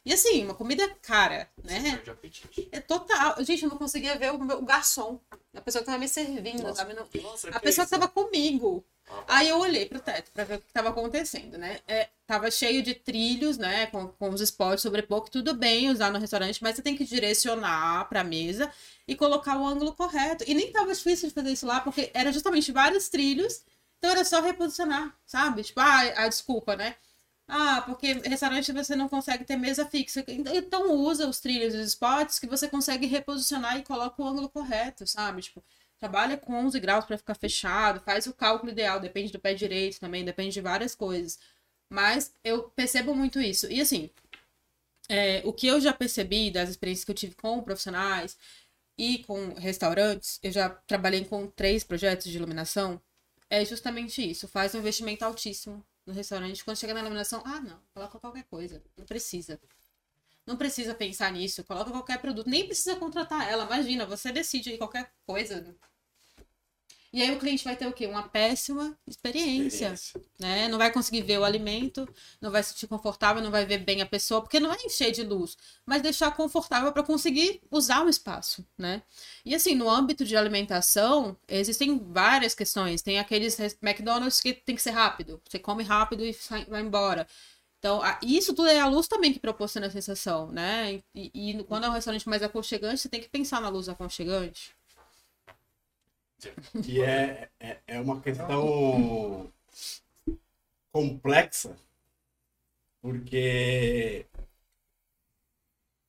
E assim, uma comida cara, né? É total. Gente, eu não conseguia ver o, meu- o garçom, a pessoa que tava me servindo, sabe? Não- Nossa, a que pessoa que isso? tava comigo. Aí eu olhei pro teto pra ver o que tava acontecendo, né? É, tava cheio de trilhos, né? Com, com os spots sobre pouco, tudo bem usar no restaurante, mas você tem que direcionar pra mesa e colocar o ângulo correto. E nem tava difícil de fazer isso lá, porque era justamente vários trilhos, então era só reposicionar, sabe? Tipo, ah, a desculpa, né? Ah, porque restaurante você não consegue ter mesa fixa. Então usa os trilhos e os spots que você consegue reposicionar e coloca o ângulo correto, sabe? Tipo, trabalha com 11 graus para ficar fechado, faz o cálculo ideal, depende do pé direito também, depende de várias coisas. Mas eu percebo muito isso. E assim, é, o que eu já percebi das experiências que eu tive com profissionais e com restaurantes, eu já trabalhei com três projetos de iluminação, é justamente isso. Faz um investimento altíssimo no restaurante. Quando chega na iluminação, ah, não, coloca qualquer coisa. Não precisa. Não precisa pensar nisso, coloca qualquer produto, nem precisa contratar ela. Imagina, você decide aí qualquer coisa. E aí o cliente vai ter o quê? Uma péssima experiência, Experiência. né? Não vai conseguir ver o alimento, não vai se sentir confortável, não vai ver bem a pessoa, porque não vai encher de luz, mas deixar confortável para conseguir usar o espaço, né? E assim, no âmbito de alimentação, existem várias questões. Tem aqueles McDonald's que tem que ser rápido. Você come rápido e sai- vai embora. Então, isso tudo é a luz também que proporciona a sensação, né? E, e quando é um restaurante mais aconchegante, você tem que pensar na luz aconchegante. que é, é, é uma questão complexa, porque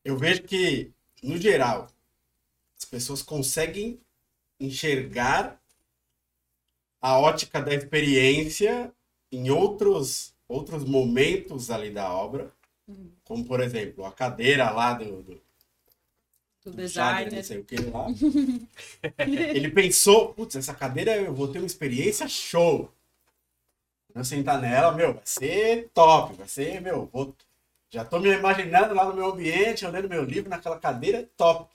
eu vejo que, no geral, as pessoas conseguem enxergar a ótica da experiência em outros, outros momentos ali da obra, como, por exemplo, a cadeira lá do, do, Do do Jagger, design. não sei o que lá. *laughs* Ele pensou, putz, essa cadeira eu vou ter uma experiência show. Quando eu sentar nela, meu, vai ser top, vai ser, meu, vou... já tô me imaginando lá no meu ambiente, lendo meu livro naquela cadeira, top.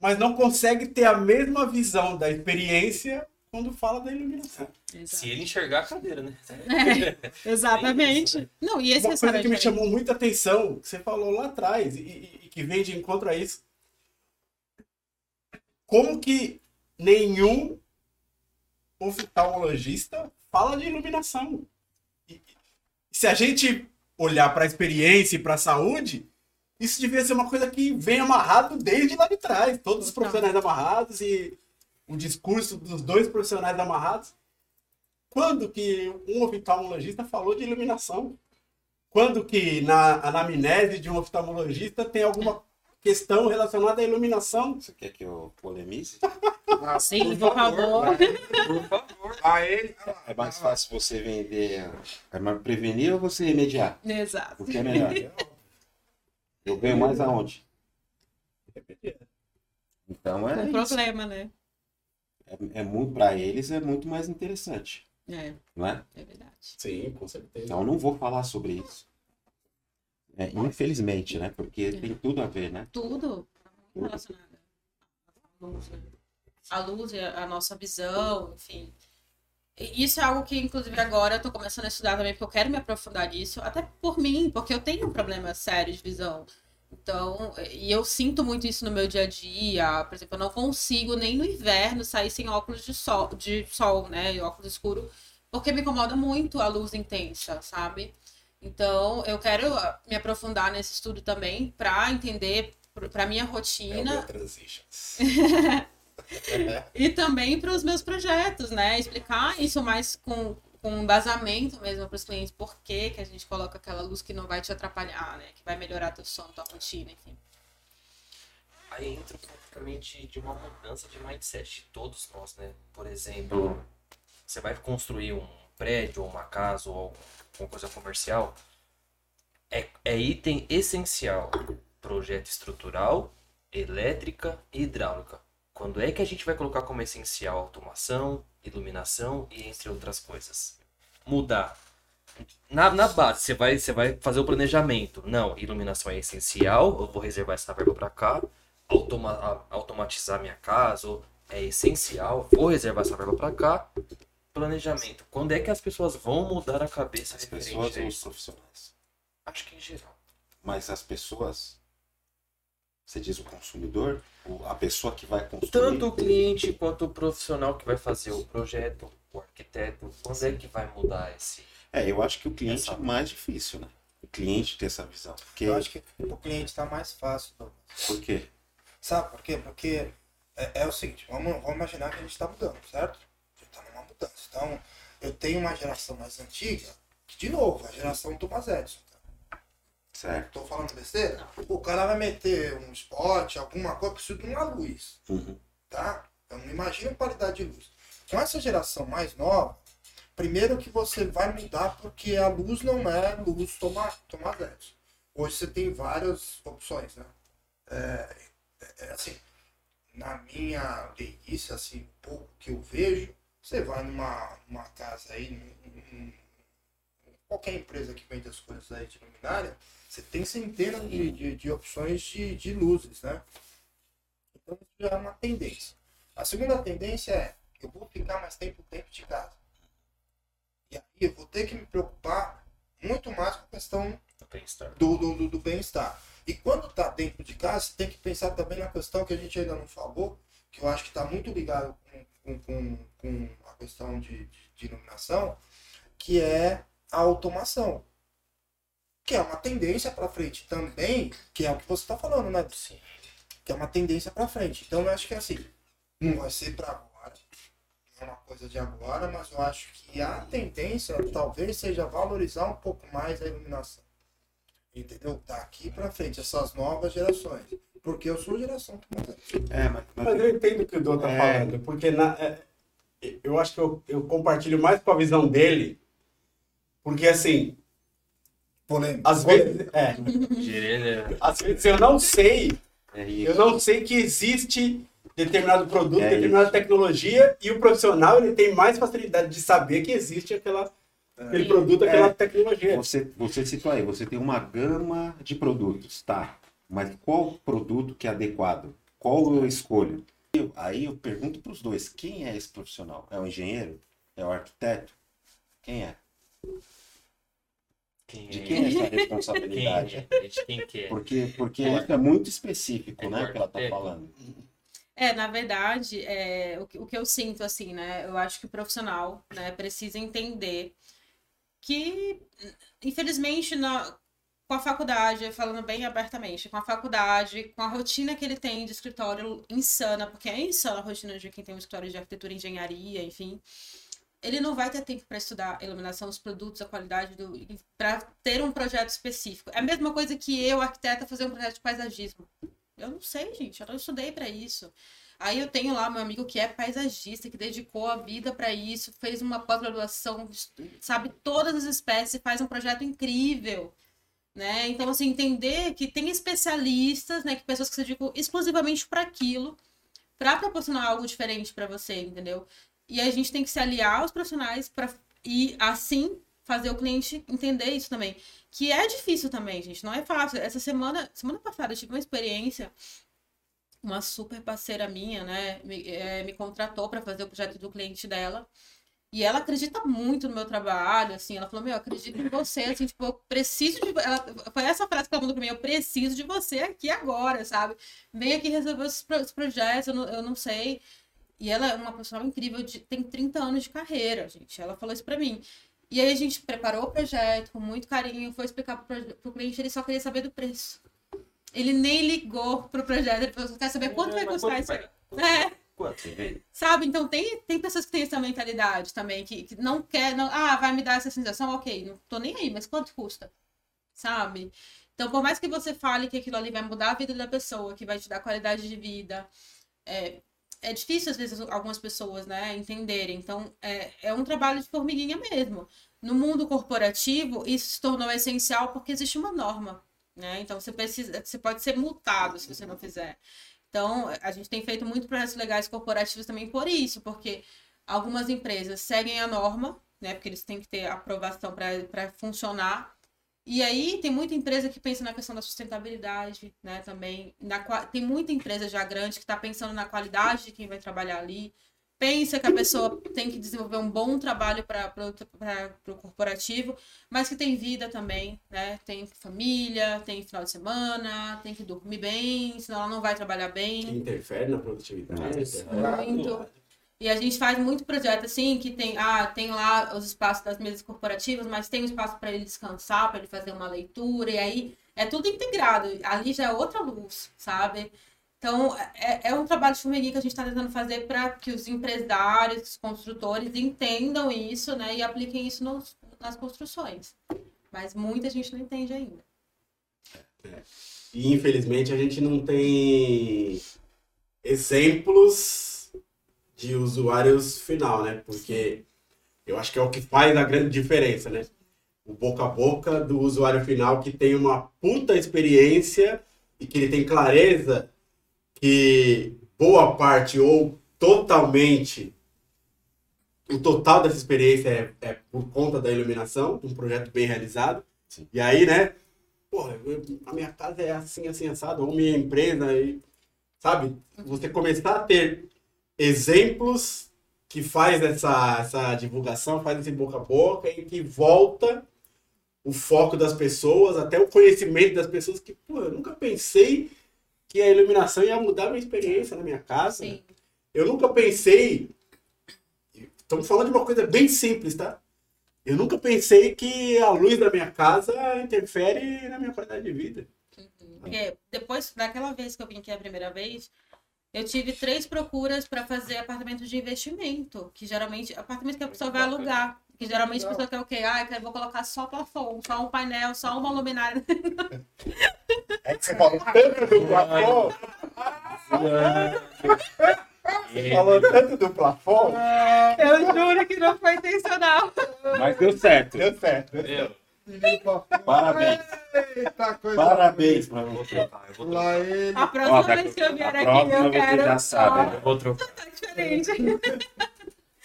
Mas não consegue ter a mesma visão da experiência quando fala da iluminação. Exato. Se ele enxergar a cadeira, né? *laughs* Exatamente. Não, e esse Uma coisa que me chamou muita atenção, que você falou lá atrás, e, e- e que vem de encontro a isso. Como que nenhum oftalmologista fala de iluminação? E, se a gente olhar para a experiência e para a saúde, isso devia ser uma coisa que vem amarrado desde lá de trás. Todos os profissionais amarrados e o discurso dos dois profissionais amarrados. Quando que um oftalmologista falou de iluminação? Quando que na anamnese de um oftalmologista tem alguma questão relacionada à iluminação? Você quer que eu polemize? *laughs* Ah, Sim, por favor. Por favor. A ele. ah lá, É mais fácil você vender. É mais prevenir ou você remediar? Exato. O que é melhor? Eu ganho mais aonde? Então é, isso. problema, né? É, é muito para eles é muito mais interessante, É, não é? é verdade. Sim, com certeza. Então eu não vou falar sobre isso. É, infelizmente, né? Porque tem tudo a ver, né? Tudo relacionado à luz, né? A luz e a nossa visão, enfim. Isso é algo que, inclusive, agora eu tô começando a estudar também, porque eu quero me aprofundar nisso, até por mim, porque eu tenho um problema sério de visão. Então, e eu sinto muito isso no meu dia a dia. Por exemplo, eu não consigo nem no inverno sair sem óculos de sol, de sol, né? E óculos escuro, porque me incomoda muito a luz intensa, sabe? Então, eu quero ah, me aprofundar nesse estudo também para entender para minha É rotina Transitions. *laughs* e também para os meus projetos, né? Explicar isso mais com, com embasamento mesmo para os clientes, por que, que a gente coloca aquela luz que não vai te atrapalhar, né? Que vai melhorar teu sono, tua rotina, enfim. Aí entra praticamente de uma mudança de mindset de todos nós, né? Por exemplo, você vai construir um prédio, ou uma casa, ou alguma coisa comercial, é, é item essencial. Projeto estrutural, elétrica e hidráulica. Quando é que a gente vai colocar como essencial automação, iluminação e entre outras coisas? Mudar. Na, na base, você vai, você vai fazer o planejamento. Não, iluminação é essencial, eu vou reservar essa verba para cá. Automa automatizar minha casa ou é essencial, vou reservar essa verba para cá. Planejamento. Quando é que as pessoas vão mudar a cabeça As pessoas ou os profissionais? Acho que em geral. Mas as pessoas, você diz o consumidor, a pessoa que vai construir. Tanto o cliente quanto o profissional que vai fazer o projeto, o arquiteto, quando é que vai mudar esse. É, eu acho que o cliente Essa- é mais difícil, né? O cliente ter essa visão. Porque, Eu acho que o cliente tá mais fácil, Douglas. Por quê? Sabe por quê? Porque é, é o seguinte, vamos, vamos imaginar que a gente está mudando, certo? A gente está numa mudança. Então, eu tenho uma geração mais antiga, que, de novo, a geração Thomas Edison. Certo. Tô falando besteira? O cara vai meter um spot, alguma coisa, precisa de uma luz, Uhum. tá? Eu não imagino qualidade de luz. Com essa geração mais nova, primeiro que você vai mudar porque a luz não é luz Thomas, Thomas Edison. Hoje você tem várias opções, né? É, é, é assim, na minha leiguice, assim, pouco que eu vejo, você vai numa, numa casa aí, num, num- qualquer empresa que vende as coisas aí de luminária, você tem centenas de, de, de opções de, de luzes, né? Então isso já é uma tendência. A segunda tendência é, eu vou ficar mais tempo dentro de casa. E aí eu vou ter que me preocupar muito mais com a questão Do bem-estar. do, do, do, do bem-estar. E quando está dentro de casa, você tem que pensar também na questão que a gente ainda não falou, que eu acho que está muito ligado com, com, com, com a questão de, de, de iluminação, que é a automação. Que é uma tendência para frente também, que é o que você está falando, né? Sim. Que é uma tendência para frente. Então eu acho que é assim, não vai ser para agora, é uma coisa de agora, mas eu acho que a tendência talvez seja valorizar um pouco mais a iluminação. Entendeu? Daqui para frente, essas novas gerações. Porque eu sou geração Tomazão. É, mas, mas- Mas eu entendo o que o Dô tá É. falando, porque na- é, eu acho que eu, eu compartilho mais com a visão dele, porque assim, Polêmico. às vezes, é, às vezes eu não sei, é isso. eu não sei que existe determinado produto, É determinada tecnologia, e o profissional ele tem mais facilidade de saber que existe aquela, aquele produto, aquela É. tecnologia. Você, você citou aí, você tem uma gama de produtos, tá? Mas qual produto que é adequado? Qual eu escolho? Eu- aí eu pergunto para os dois, quem é esse profissional? É o engenheiro? É o arquiteto? Quem é? Quem De é? quem é essa *laughs* Quem responsabilidade? é? De quem que é? Porque, porque isso é muito específico, É né? O que ela tá arquiteto. falando. É, na verdade, é, o, que, o que eu sinto, assim, né? Eu acho que o profissional né, precisa entender que, infelizmente, na, com a faculdade, falando bem abertamente, com a faculdade, com a rotina que ele tem de escritório insana, porque é insana a rotina de quem tem um escritório de arquitetura e engenharia, enfim. Ele não vai ter tempo para estudar a iluminação, os produtos, a qualidade do. para ter um projeto específico. É a mesma coisa que eu, arquiteta, fazer um projeto de paisagismo. Eu não sei, gente. Eu não estudei para isso. Aí eu tenho lá meu amigo que é paisagista, que dedicou a vida para isso, fez uma pós-graduação, sabe todas as espécies, faz um projeto incrível, né? Então assim, entender que tem especialistas, né, que pessoas que se dedicam exclusivamente para aquilo, para proporcionar algo diferente para você, entendeu? E a gente tem que se aliar aos profissionais para e assim fazer o cliente entender isso também. Que é difícil também, gente. Não é fácil. Essa semana, semana passada, eu tive uma experiência. Uma super parceira minha, né? Me, eh, me contratou para fazer o projeto do cliente dela. E ela acredita muito no meu trabalho, assim. Ela falou: Meu, eu acredito em você, assim, tipo, eu preciso de. Ela, foi essa frase que ela mandou pra mim: Eu preciso de você aqui agora, sabe? Vem aqui resolver os, os projetos, eu não, eu não sei. E ela é uma profissional incrível, de, tem 30 anos de carreira, gente. Ela falou isso pra mim. E aí a gente preparou o projeto com muito carinho, foi explicar pro, pro, cliente, ele só queria saber do preço. Ele nem ligou pro projeto, ele falou, quer saber quanto vai custar quanto isso vai- É, Quanto? Sabe? Então tem, tem pessoas que têm essa mentalidade também, que, que não quer, não, ah, vai me dar essa sensação, ok, não tô nem aí, mas quanto custa? Sabe? Então, por mais que você fale que aquilo ali vai mudar a vida da pessoa, que vai te dar qualidade de vida, é, é difícil, às vezes, algumas pessoas, né, entenderem. Então, é, é um trabalho de formiguinha mesmo. No mundo corporativo, isso se tornou essencial porque existe uma norma, né? Então, você precisa, você pode ser multado se você não fizer. Então, a gente tem feito muito projetos legais corporativos também por isso, porque algumas empresas seguem a norma, né? Porque eles têm que ter aprovação para funcionar. E aí tem muita empresa que pensa na questão da sustentabilidade, né? Também. Na, tem muita empresa já grande que está pensando na qualidade de quem vai trabalhar ali. Pensa que a pessoa tem que desenvolver um bom trabalho para o corporativo, mas que tem vida também, né? Tem família, tem final de semana, tem que dormir bem, senão ela não vai trabalhar bem. Que interfere na produtividade. Muito. E a gente faz muito projeto assim, que tem, ah, tem lá os espaços das mesas corporativas, mas tem um espaço para ele descansar, para ele fazer uma leitura, e aí é tudo integrado. Ali já é outra luz, sabe? Então, é, é um trabalho de formiguinha que a gente está tentando fazer para que os empresários, os construtores entendam isso, né? E apliquem isso nos, nas construções. Mas muita gente não entende ainda. E infelizmente a gente não tem exemplos de usuários final, né? Porque eu acho que é o que faz a grande diferença, né? O boca a boca do usuário final que tem uma puta experiência e que ele tem clareza que boa parte ou totalmente o total dessa experiência é, é por conta da iluminação, um projeto bem realizado. Sim. E aí, né? Porra, eu- a minha casa é assim, assim, assado, ou minha empresa, e, sabe? Você começar a ter exemplos que faz essa, essa divulgação, faz esse boca a boca e que volta o foco das pessoas, até o conhecimento das pessoas que, pô, eu nunca pensei que a iluminação ia mudar a minha experiência na minha casa. Sim. Eu nunca pensei. Estamos falando de uma coisa bem simples, tá? Eu nunca pensei que a luz da minha casa interfere na minha qualidade de vida. Porque depois daquela vez que eu vim aqui a primeira vez, eu tive três procuras para fazer apartamento de investimento, que geralmente apartamento que a pessoa vai alugar, que geralmente a pessoa quer o quê? Ah, eu quero- vou colocar só plafon, só um painel, só uma luminária. *laughs* É que você falou tanto do plafon. Falou tanto do plafon. Eu juro que não foi intencional. Mas deu certo. Deu certo. Meu, Parabéns. Eita, coisa. Parabéns pra você. Lá ele. A próxima Ó, vez que eu vier aqui, eu você quero já sabe, né? Eu vou trocar. *laughs* tá diferente.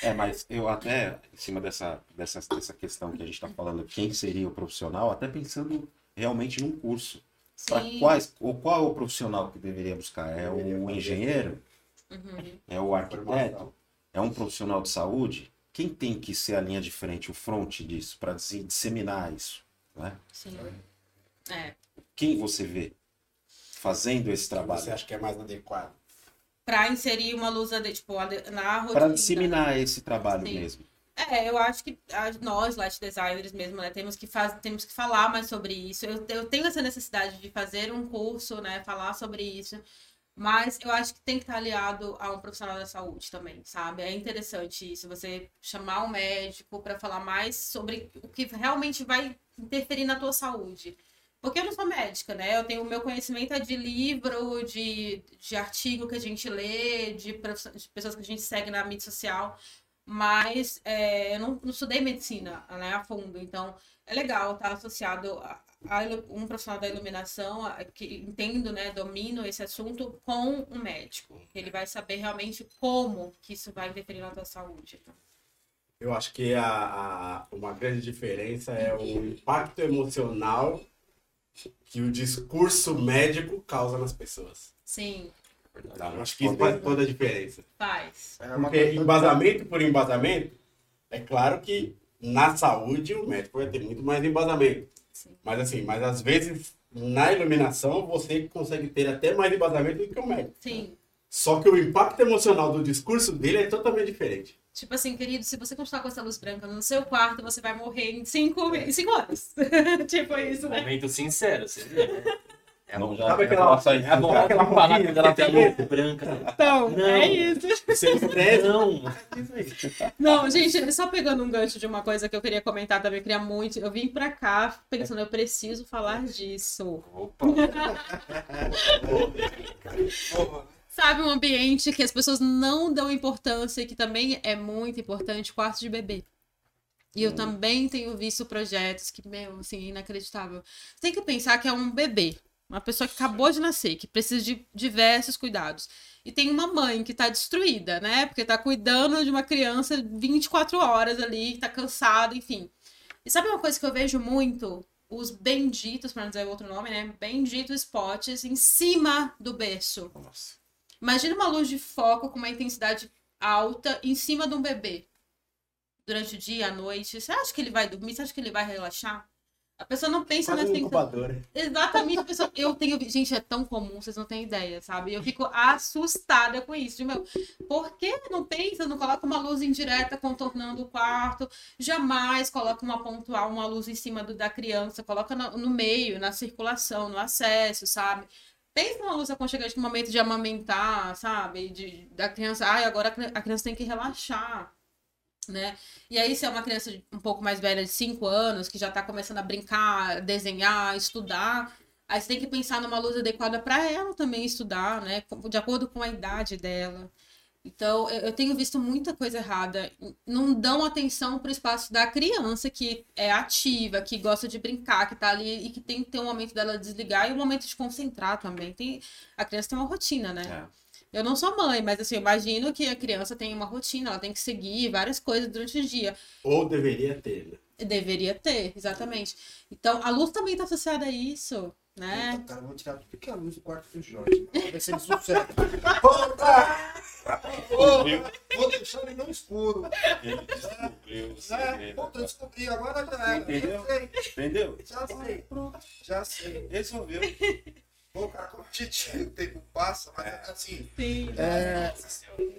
É, mas eu até, em cima dessa, dessa, dessa questão que a gente está falando, quem seria o profissional, até pensando realmente num curso. Para quais, ou qual é o profissional que deveria buscar? É o engenheiro? Uhum. É o arquiteto? É um profissional de saúde? Quem tem que ser a linha de frente, o front disso, para disseminar isso? Né? Sim. É. Quem você vê fazendo esse trabalho? Você acha que é mais adequado? Pra inserir uma luz ade- tipo, na rotina. Para disseminar esse trabalho Sim. mesmo. É, eu acho que a- nós, light designers mesmo, né, temos que, faz, temos que falar mais sobre isso. Eu, eu tenho essa necessidade de fazer um curso, né, falar sobre isso, mas eu acho que tem que estar aliado a um profissional da saúde também, sabe? É interessante isso, você chamar um médico para falar mais sobre o que realmente vai interferir na tua saúde. Porque eu não sou médica, né? Eu tenho o meu conhecimento é de livro, de, de artigo que a gente lê, de, de pessoas que a gente segue na mídia social mas é, eu não, não estudei medicina né, a fundo, então é legal estar associado a, um profissional da iluminação a- que entendo, né, domino esse assunto com um médico, ele vai saber realmente como que isso vai interferir na tua saúde. Eu acho que a, a- uma grande diferença é o impacto emocional que o discurso médico causa nas pessoas. Sim? Eu acho que isso faz toda a diferença. faz. É Porque embasamento por embasamento, é claro que na saúde o médico vai ter muito mais embasamento. Sim. Mas assim, mas às vezes na iluminação você consegue ter até mais embasamento do que o médico. Sim. Só que o impacto emocional do discurso dele é totalmente diferente. Tipo assim, querido, se você continuar com essa luz branca no seu quarto, você vai morrer em cinco, em cinco anos. *laughs* tipo isso, né? Momento sincero, você vê, né? Não, já- Sabe aquela- Nossa, É Sabe aquela roupinha quando ela que tem *laughs* a luz branca. Então, Não. é isso. *laughs* Não. Não, gente, só pegando um gancho de uma coisa que eu queria comentar também, eu queria muito. Eu vim pra cá pensando, eu preciso falar disso. Opa. *laughs* Sabe, um ambiente que as pessoas não dão importância e que também é muito importante, quarto de bebê. E eu também tenho visto projetos que, meu, assim, inacreditável. Você tem que pensar que é um bebê, uma pessoa que acabou de nascer, que precisa de diversos cuidados. E tem uma mãe que tá destruída, né? Porque tá cuidando de uma criança 24 horas ali, que tá cansada, enfim. E sabe uma coisa que eu vejo muito? Os benditos, para não dizer outro nome, né? Benditos spots em cima do berço. Nossa. Imagina uma luz de foco com uma intensidade alta em cima de um bebê. Durante o dia, à noite. Você acha que ele vai dormir? Você acha que ele vai relaxar? A pessoa não pensa Quase nessa um. Exatamente, a pessoa. Eu tenho. Gente, é tão comum, vocês não têm ideia, sabe? Eu fico assustada com isso. De, meu, por que não pensa, não coloca uma luz indireta contornando o quarto? Jamais coloca uma pontual, uma luz em cima do, da criança, coloca no, no meio, na circulação, no acesso, sabe? Pensa numa luz aconchegante no momento de amamentar, sabe? De, da criança. Ai, agora a criança tem que relaxar. Né? E aí, se é uma criança um pouco mais velha, de 5 anos, que já tá começando a brincar, desenhar, estudar, aí você tem que pensar numa luz adequada para ela também estudar, né? De acordo com a idade dela. Então, eu tenho visto muita coisa errada. Não dão atenção para o espaço da criança que é ativa, que gosta de brincar, que tá ali e que tem que ter um momento dela desligar e um momento de concentrar também. Tem, a criança tem uma rotina, né? É. Eu não sou mãe, mas assim, eu imagino que a criança tem uma rotina, ela tem que seguir várias coisas durante o dia. Ou deveria ter, né? Deveria ter, exatamente. Então, a luz também está associada a isso, né? Eu vou tirar tudo que é a luz do quarto do Jorge. Vai ser de sucesso. Vou deixar ele no escuro. Ele descobriu o segredo. puta, eu descobri, agora já era. Entendeu? Já sei, Entendeu? já sei. Já sei. Resolveu. Pô, cara, como te o tempo passa, mas assim. Sim. É.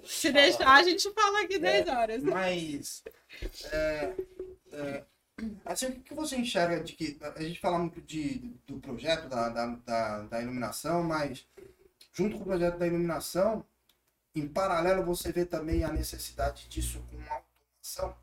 Se deixar, a gente fala aqui 10 horas. mas. É, é, assim, o que você enxerga de que. A gente fala muito de, do projeto da, da, da, da iluminação, mas junto com o projeto da iluminação, em paralelo você vê também a necessidade disso com automação.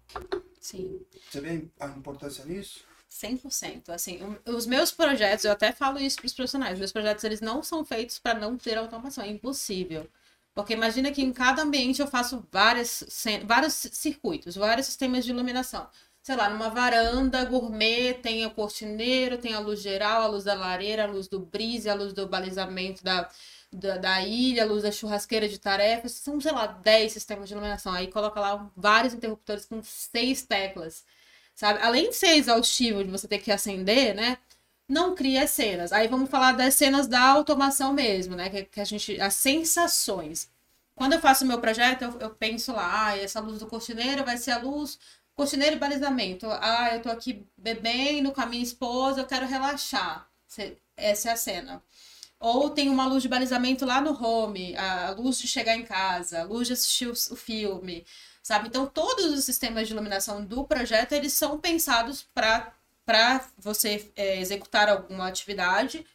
Sim. Você vê a importância nisso? 100%. Assim, os meus projetos, eu até falo isso para os profissionais, meus projetos eles não são feitos para não ter automação, é impossível. Porque imagina que em cada ambiente eu faço várias, vários circuitos, vários sistemas de iluminação. Sei lá, numa varanda gourmet tem o cortineiro, tem a luz geral, a luz da lareira, a luz do brise, a luz do balizamento da, da, da ilha, a luz da churrasqueira de tarefas. São, sei lá, 10 sistemas de iluminação. Aí coloca lá vários interruptores com seis teclas sabe? Além de ser exaustivo de você ter que acender, né? Não cria cenas. Aí vamos falar das cenas da automação mesmo, né? Que, que a gente. As sensações. Quando eu faço o meu projeto, eu, eu penso lá, ah, essa luz do cortineiro vai ser a luz. Cortineiro e balizamento. Ah, eu tô aqui bebendo com a minha esposa, eu quero relaxar. Essa é a cena. Ou tem uma luz de balizamento lá no home, a luz de chegar em casa, a luz de assistir o filme, sabe? Então, todos os sistemas de iluminação do projeto, eles são pensados para você é, executar alguma atividade,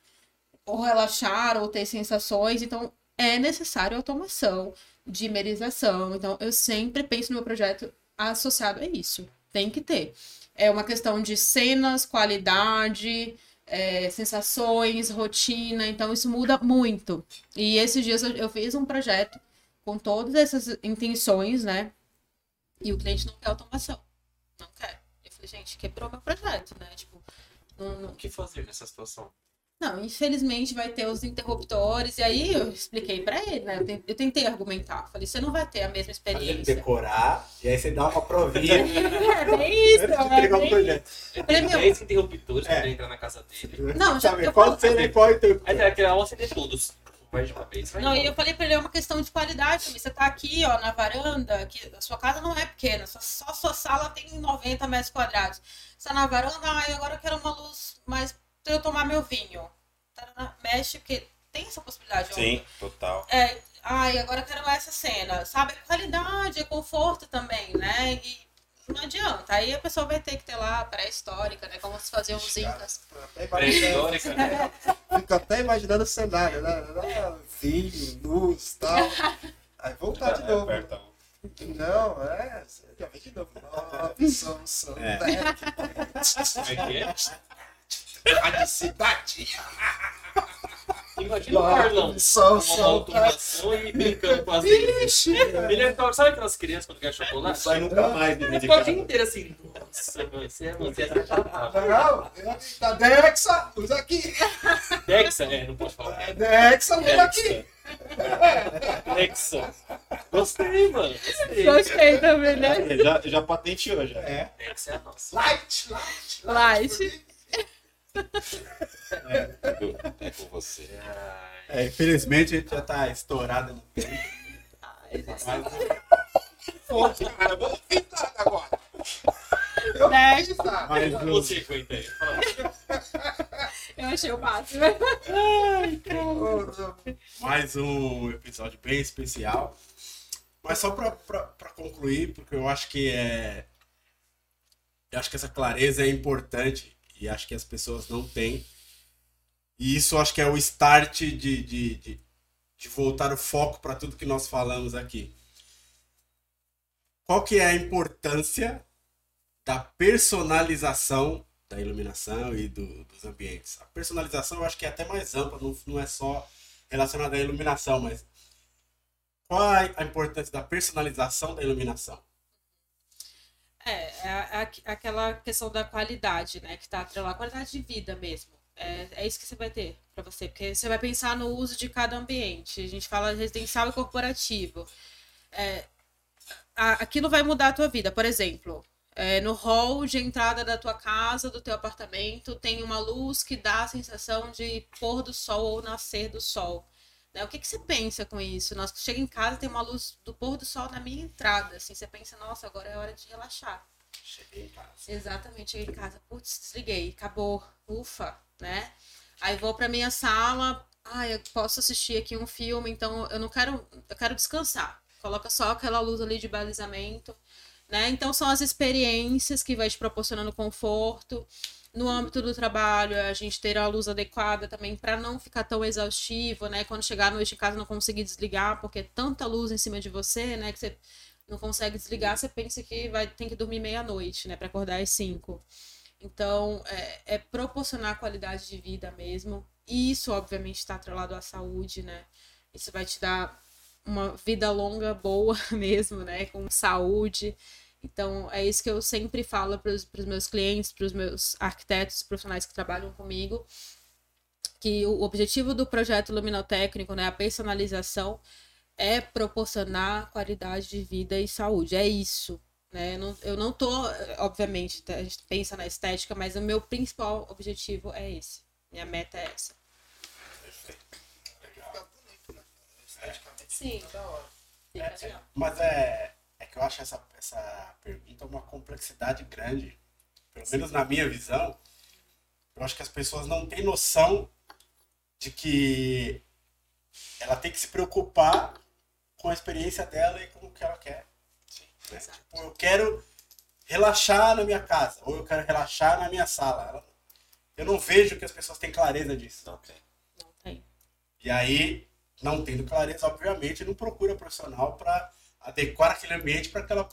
ou relaxar, ou ter sensações. Então, é necessário automação, dimerização. Então, eu sempre penso no meu projeto associado a isso. Tem que ter. É uma questão de cenas, qualidade, é, sensações, rotina. Então, isso muda muito. E esses dias eu, eu fiz um projeto com todas essas intenções, né? E o cliente não quer automação. Não quer. Eu falei, gente, quebrou meu projeto, né? Tipo, não, não, O que fazer nessa situação? não, infelizmente vai ter os interruptores. E aí eu expliquei pra ele, né? Eu ten- Eu tentei argumentar. Falei, você não vai ter a mesma Fazer ele experiência. decorar, e aí você dá uma provinha *laughs* É bem isso, antes de é entregar o bem... projeto. Ele Falei, tem meu- 10 interruptores É. pra entrar na casa dele. Não, já, Sabe, eu qual falo- e qual? Aí vai criar uma acender todos. Vai. Vai Não, e eu falei pra ele, é uma questão de qualidade também. Você tá aqui, ó, na varanda, que a sua casa não é pequena, só, só sua sala tem 90 metros quadrados. Você tá na varanda, ai, agora eu quero uma luz mais pra eu tomar meu vinho. Tarana, Mexe, porque tem essa possibilidade. Sim, total. É, ai, agora eu quero essa cena. Sabe? Qualidade, é conforto também, né? E não adianta. Aí a pessoa vai ter que ter lá a pré-histórica, né? Como se faziam os incas. Até imaginando- Pré-histórica, né? *laughs* Fico até imaginando o cenário, né? Vinho, luz e tal. Aí voltar de novo. Aperta um. Não, é. Você já vem de novo. Nossa, são É. Como é que é? A cidade. *laughs* Imagina o Carlão. Sol, Com uma sol. automação e brincando com as. Ixi, Ele é, sabe aquelas crianças quando quer chocolate? Sai nunca mais de Ele ficou o dia inteiro assim, nossa, você é você é. Não, da Dexa, luz aqui. Dexa, é, não pode falar. É Dexa, luz aqui. Dexa. Gostei, mano. Gostei. Gostei também, né? É, Já, já patenteou, já. É. Dexa é a nossa. Light, light, Light. Edu, É com você. É, infelizmente a gente já tá estourado no tempo. Pô, cara, vamos pintar agora. Eu Né? vou pintar. Mas um, Você, aí. Fala. Eu achei o máximo. Mais um episódio bem especial. Mas só pra, pra, pra concluir, porque eu acho que é. Eu acho que essa clareza é importante e acho que as pessoas não têm. E isso acho que é o start de, de, de, de voltar o foco para tudo que nós falamos aqui. Qual que é a importância da personalização da iluminação e do- dos ambientes? A personalização eu acho que é até mais ampla, não, não é só relacionada à iluminação, mas qual a importância da personalização da iluminação? É, é a- a- aquela questão da qualidade, né? Que tá atrelada à qualidade de vida mesmo. É, é isso que você vai ter para você, porque você vai pensar no uso de cada ambiente. A gente fala residencial e corporativo. É, a- aquilo vai mudar a tua vida. Por exemplo, é, no hall de entrada da tua casa, do teu apartamento, tem uma luz que dá a sensação de pôr do sol ou nascer do sol. Né? O que, que você pensa com isso? Nós chega em casa tem uma luz do pôr do sol na minha entrada, assim, você pensa, nossa, agora é hora de relaxar. Cheguei em casa. Exatamente, cheguei em casa, putz, desliguei, acabou, ufa, né? Aí vou pra minha sala, ah, eu posso assistir aqui um filme, então eu não quero, eu quero descansar. Coloca só aquela luz ali de balizamento, né? Então são as experiências que vai te proporcionando conforto. No âmbito do trabalho, a gente ter a luz adequada também para não ficar tão exaustivo, né? Quando chegar à noite em casa não conseguir desligar, porque é tanta luz em cima de você, né? Que você não consegue desligar, você pensa que vai tem que dormir meia-noite, né? Para acordar às cinco. Então, é, é proporcionar qualidade de vida mesmo. E isso, obviamente, está atrelado à saúde, né? Isso vai te dar uma vida longa, boa *laughs* mesmo, né? Com saúde. Então, é isso que eu sempre falo para os meus clientes, para os meus arquitetos profissionais que trabalham comigo, que o objetivo do projeto luminotécnico, né, a personalização, é proporcionar qualidade de vida e saúde. É isso. Né? Eu, não, eu não tô, obviamente, a gente pensa na estética, mas o meu principal objetivo é esse. Minha meta é essa. Fica bonito, né? Esteticamente. Sim. da hora. Fica legal. Mas é, é que eu acho essa, essa pergunta uma complexidade grande. Pelo menos na minha visão, eu acho que as pessoas não têm noção de que ela tem que se preocupar com a experiência dela e com o que ela quer. né? Exato. Tipo, eu quero relaxar na minha casa, ou eu quero relaxar na minha sala. Eu não vejo que as pessoas têm clareza disso. Não tem. Não tem. E aí, não tendo clareza, obviamente, não procura profissional para adequar aquele ambiente para aquela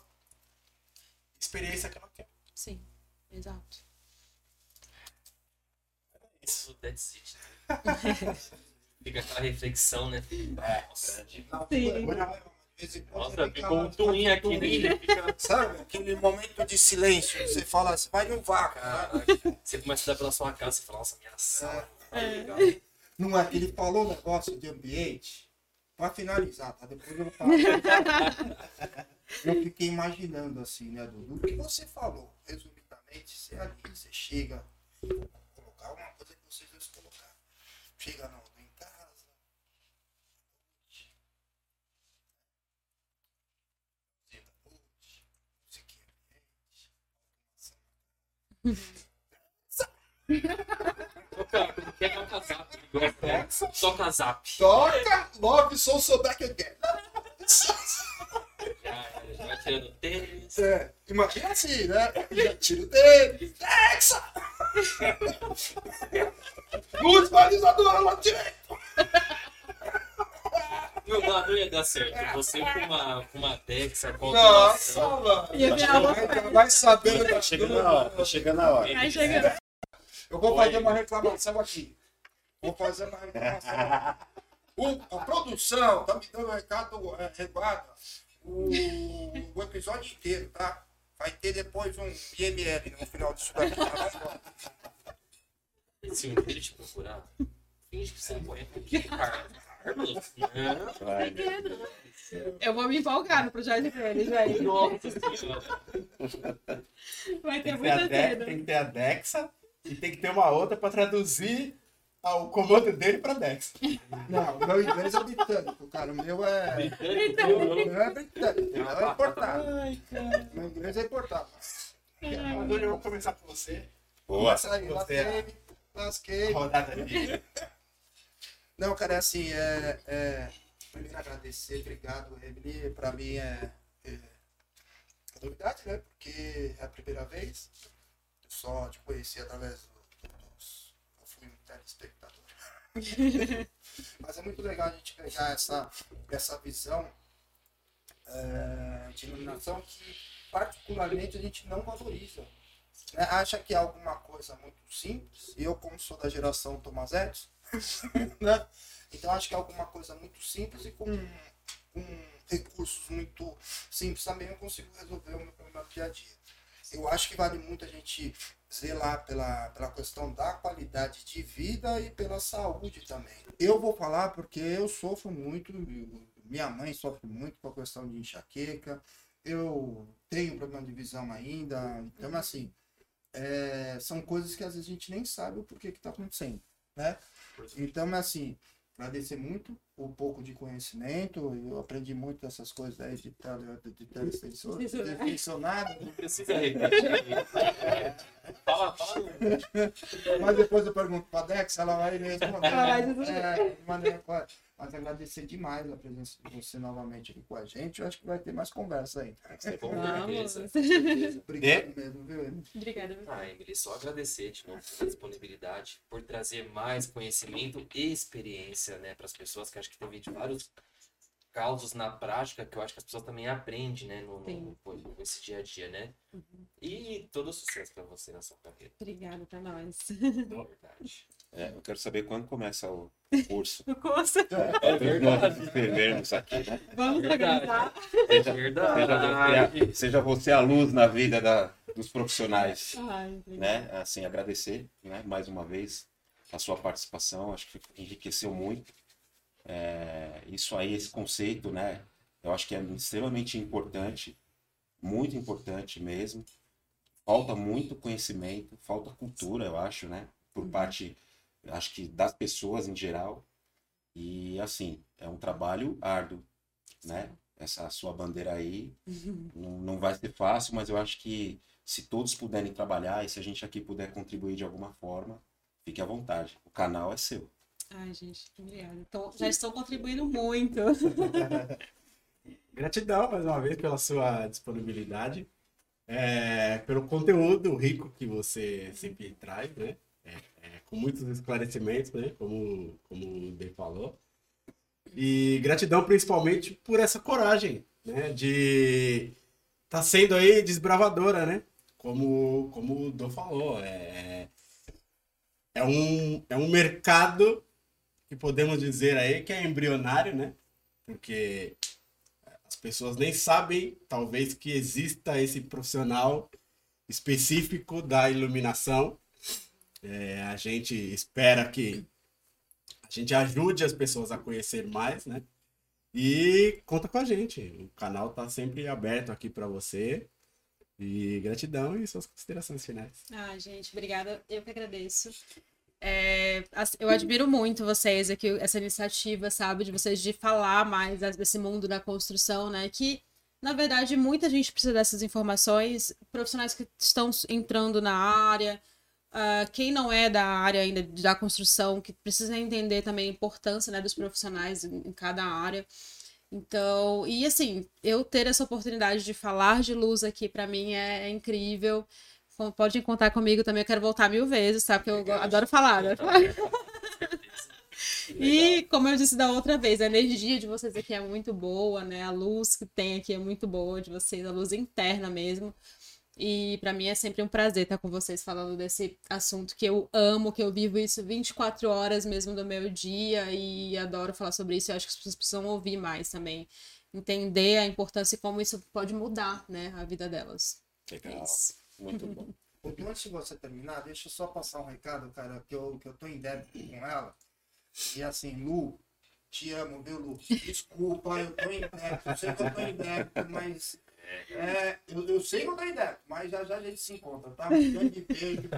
experiência que ela quer. Sim, exato. Isso it. né? *laughs* Fica aquela reflexão, né? Nossa, Sim. foi- de quando Nossa, ficou um twin aqui, né? Fica- Sabe? Aquele momento de silêncio. Você fala assim, vai no vácuo. né? Caraca. Você começa a dar pela sua casa e fala, nossa, minha sala. Não é? Ele falou um negócio de ambiente. Pra finalizar, tá? Depois eu falo. eu fiquei imaginando assim, né, Dudu? O que você falou, resumidamente, você ali, você chega, vou colocar uma coisa que vocês dois colocaram. Chega não, em casa. Dia da noite, musiquinha ambiente, Toca, quer tocar zap? Gosta? Toca zap. Toca Love Soul So Back Again. *laughs* Já, já vai tirando tênis. É, imagina assim, né? Já tira o tênis. Hexa! Luz balizadora lá direito. Não, não, não ia dar certo. Você com uma, com uma Dexa, com Nossa, mano. Ia virar uma Vai, sabendo Tá chegando na hora, tá chegando na hora. Aí chega. Eu vou fazer uma reclamação aqui. Vou fazer uma reclamação. O- a produção tá me dando um recado é, o, o episódio inteiro, tá? Vai ter depois um IML no final disso daqui. tá? Se um dia te procurar, finge que você não conhece. Carlos? Vai, né? Eu vou me empolgar no projeto deles, velho. Nossa senhora. Vai ter muita De- cena. tem que ter a Dexa e tem que ter uma outra para traduzir o comando dele para Dexa. Não, o meu inglês é britânico, cara. O meu é. Britânico, O meu é britânico. O meu é importado. Ai, cara. Meu inglês é importado. Hoje eu vou começar com você. Boa. Essa aí, é. lasquei, lasquei. Rodada de *laughs* Não, cara, é assim, é, é, primeiro agradecer, obrigado, Emily, pra mim é, é, novidade, né, porque é a primeira vez, só te conheci através do, dos, um telespectador, *laughs* mas é muito legal a gente pegar essa, essa visão é, de iluminação que particularmente a gente não valoriza, né? acha que é alguma coisa muito simples, e eu como sou da geração Thomas Edison, *laughs* né? Então acho que é alguma coisa muito simples e com, com recursos muito simples também eu consigo resolver o meu problema do dia a dia. Eu acho que vale muito a gente zelar pela, pela questão da qualidade de vida e pela saúde também. Eu vou falar porque eu sofro muito, minha mãe sofre muito com a questão de enxaqueca, eu tenho problema de visão ainda, então assim, é, são coisas que às vezes a gente nem sabe o porquê que está acontecendo, né? Então, assim, agradecer muito o pouco de conhecimento. Eu aprendi muito dessas coisas aí de tele- de teletensionado. *laughs* Não precisa repetir. fala, fala. Mas depois eu pergunto pra Dex, ela vai me responder. Vai dizer. É, de maneira clara. Mas agradecer demais a presença de você novamente aqui com a gente. Eu acho que vai ter mais conversa aí. Vamos. certeza, *laughs* com certeza. Obrigado mesmo, viu? Emily? Obrigada. Ah, Emily, só agradecer de novo pela disponibilidade, por trazer mais conhecimento e experiência, né, para as pessoas, que acho que teve de vários causos na prática que eu acho que as pessoas também aprendem, né, no, no, no- nesse dia a dia, né? E todo sucesso para você na sua carreira, Obrigada pra nós. *laughs* verdade. É, eu quero saber quando começa o curso. *laughs* O curso. É verdade. *laughs* Enfermeiros aqui, né? Vamos Verdade. organizar. Seja, Verdade. seja, você, a- seja você a luz na vida da- dos profissionais. Ai, né? Assim, agradecer, né? Mais uma vez a sua participação, acho que enriqueceu muito. É, isso aí, esse conceito, né? Eu acho que é extremamente importante, muito importante mesmo. Falta muito conhecimento, falta cultura, eu acho, né? Por parte, acho que das pessoas em geral. E assim, é um trabalho árduo, né? Essa sua bandeira aí não, não vai ser fácil, mas eu acho que se todos puderem trabalhar e se a gente aqui puder contribuir de alguma forma, fique à vontade. O canal é seu. Ai, gente, obrigada. Então, já estão contribuindo *laughs* muito. *laughs* Gratidão mais uma vez pela sua disponibilidade, é, pelo conteúdo rico que você sempre traz, né? É, é, com muitos esclarecimentos, né? Como, como o Dei falou. E gratidão principalmente por essa coragem, né? De tá sendo aí desbravadora, né? Como, como o Dô falou, é, é, um, é um mercado que podemos dizer aí que é embrionário, né? Porque as pessoas nem sabem, talvez, que exista esse profissional específico da iluminação. É, a gente espera que a gente ajude as pessoas a conhecer mais, né? E conta com a gente. O canal tá sempre aberto aqui para você. E gratidão e suas considerações finais. Ai, gente, obrigada. Eu que agradeço. É, eu admiro muito vocês aqui, essa iniciativa, sabe, de vocês de falar mais desse mundo da construção, né? Que, na verdade, muita gente precisa dessas informações, profissionais que estão entrando na área, ah, quem não é da área ainda da construção, que precisa entender também a importância, né, dos profissionais em, em cada área. Então, e assim, eu ter essa oportunidade de falar de luz aqui, pra mim, é, é incrível. Pode contar comigo também, eu quero voltar mil vezes, tá? Porque eu go- adoro falar, adoro falar. *laughs* E, como eu disse da outra vez, a energia de vocês aqui é muito boa, né? A luz que tem aqui é muito boa de vocês, a luz interna mesmo. E pra mim é sempre um prazer estar com vocês falando desse assunto que eu amo, que eu vivo isso 24 horas mesmo do meu dia e adoro falar sobre isso. Eu acho que as pessoas precisam ouvir mais também, entender a importância e como isso pode mudar, né, a vida delas. É Legal. isso. Muito *laughs* bom. Então, Antes de você terminar, deixa eu só passar um recado, cara, que eu, que eu tô em débito com ela. E assim, Lu, te amo, viu, Lu? Desculpa, eu tô em débito. Eu sei que eu tô em débito, mas. É, eu, eu sei que eu tô em débito, mas já já a gente se encontra, tá? Um grande beijo.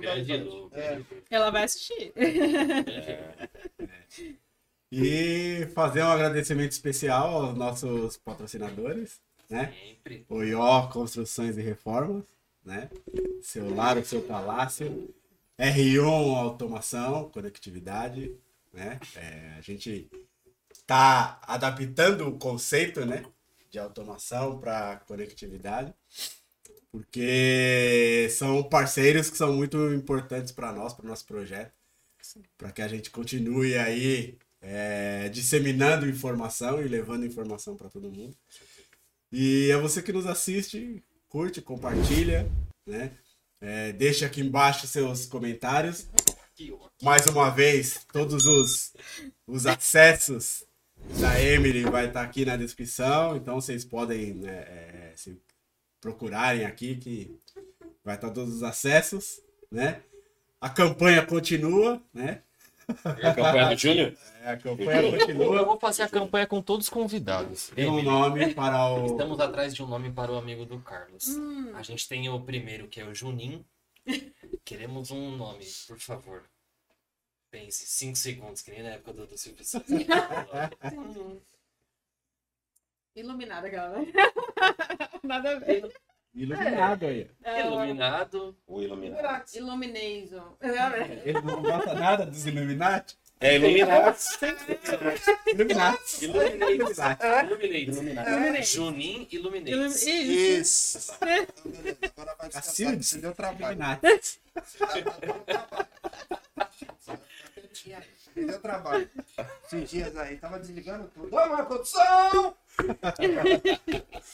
Noite. Lu, É. Ela vai assistir. E fazer um agradecimento especial aos nossos patrocinadores, né? Sempre. o IO Construções e Reformas, né? Seu lar, o seu palácio. R1 Automação, Conectividade, né? É, a gente está adaptando o conceito, né? De automação para conectividade, porque são parceiros que são muito importantes para nós, para o nosso projeto, para que a gente continue aí é, disseminando informação e levando informação para todo mundo. E é você que nos assiste, curte, compartilha, né? É, deixa aqui embaixo seus comentários. Mais uma vez, todos os, os acessos da Emily vai estar aqui na descrição, então vocês podem, né, é, se procurarem aqui que vai estar todos os acessos, né? A campanha continua, né? A campanha do Júnior? *laughs* É, a campanha Eu continua. vou fazer a campanha com todos os convidados. Tem um nome para o. Estamos atrás de um nome para o amigo do Carlos. A gente tem o primeiro, que é o Junim. Queremos um nome, por favor. Pense, 5 segundos, que nem na época do, do Silvio Santos. *laughs* Iluminada, aquela, né? *laughs* Nada a ver. Iluminado aí. É, Iluminado. O iluminado. Illumination. Ele não gosta nada dos Illuminati? É iluminado. Illuminati. Illuminate. Iluminado. Illuminate. Junim Illuminate. Isso. Agora vai descansar, você deu trabalho. Illuminati. Deu trabalho. Esses dias aí, tava desligando tudo. Ô, uma condição! *laughs*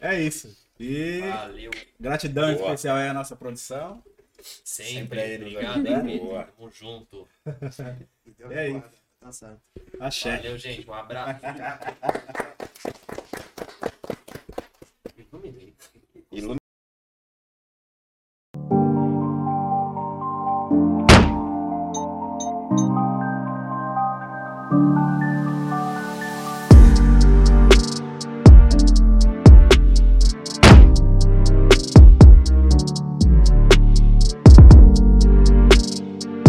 É isso. E Valeu. gratidão Boa. especial aí à nossa produção. Sempre, Sempre aí, obrigado, hein, né? Boa. Tamo junto. *laughs* e é aí? Tá certo. Axé. Valeu, gente. Um abraço. *laughs* Iluminei. Iluminei.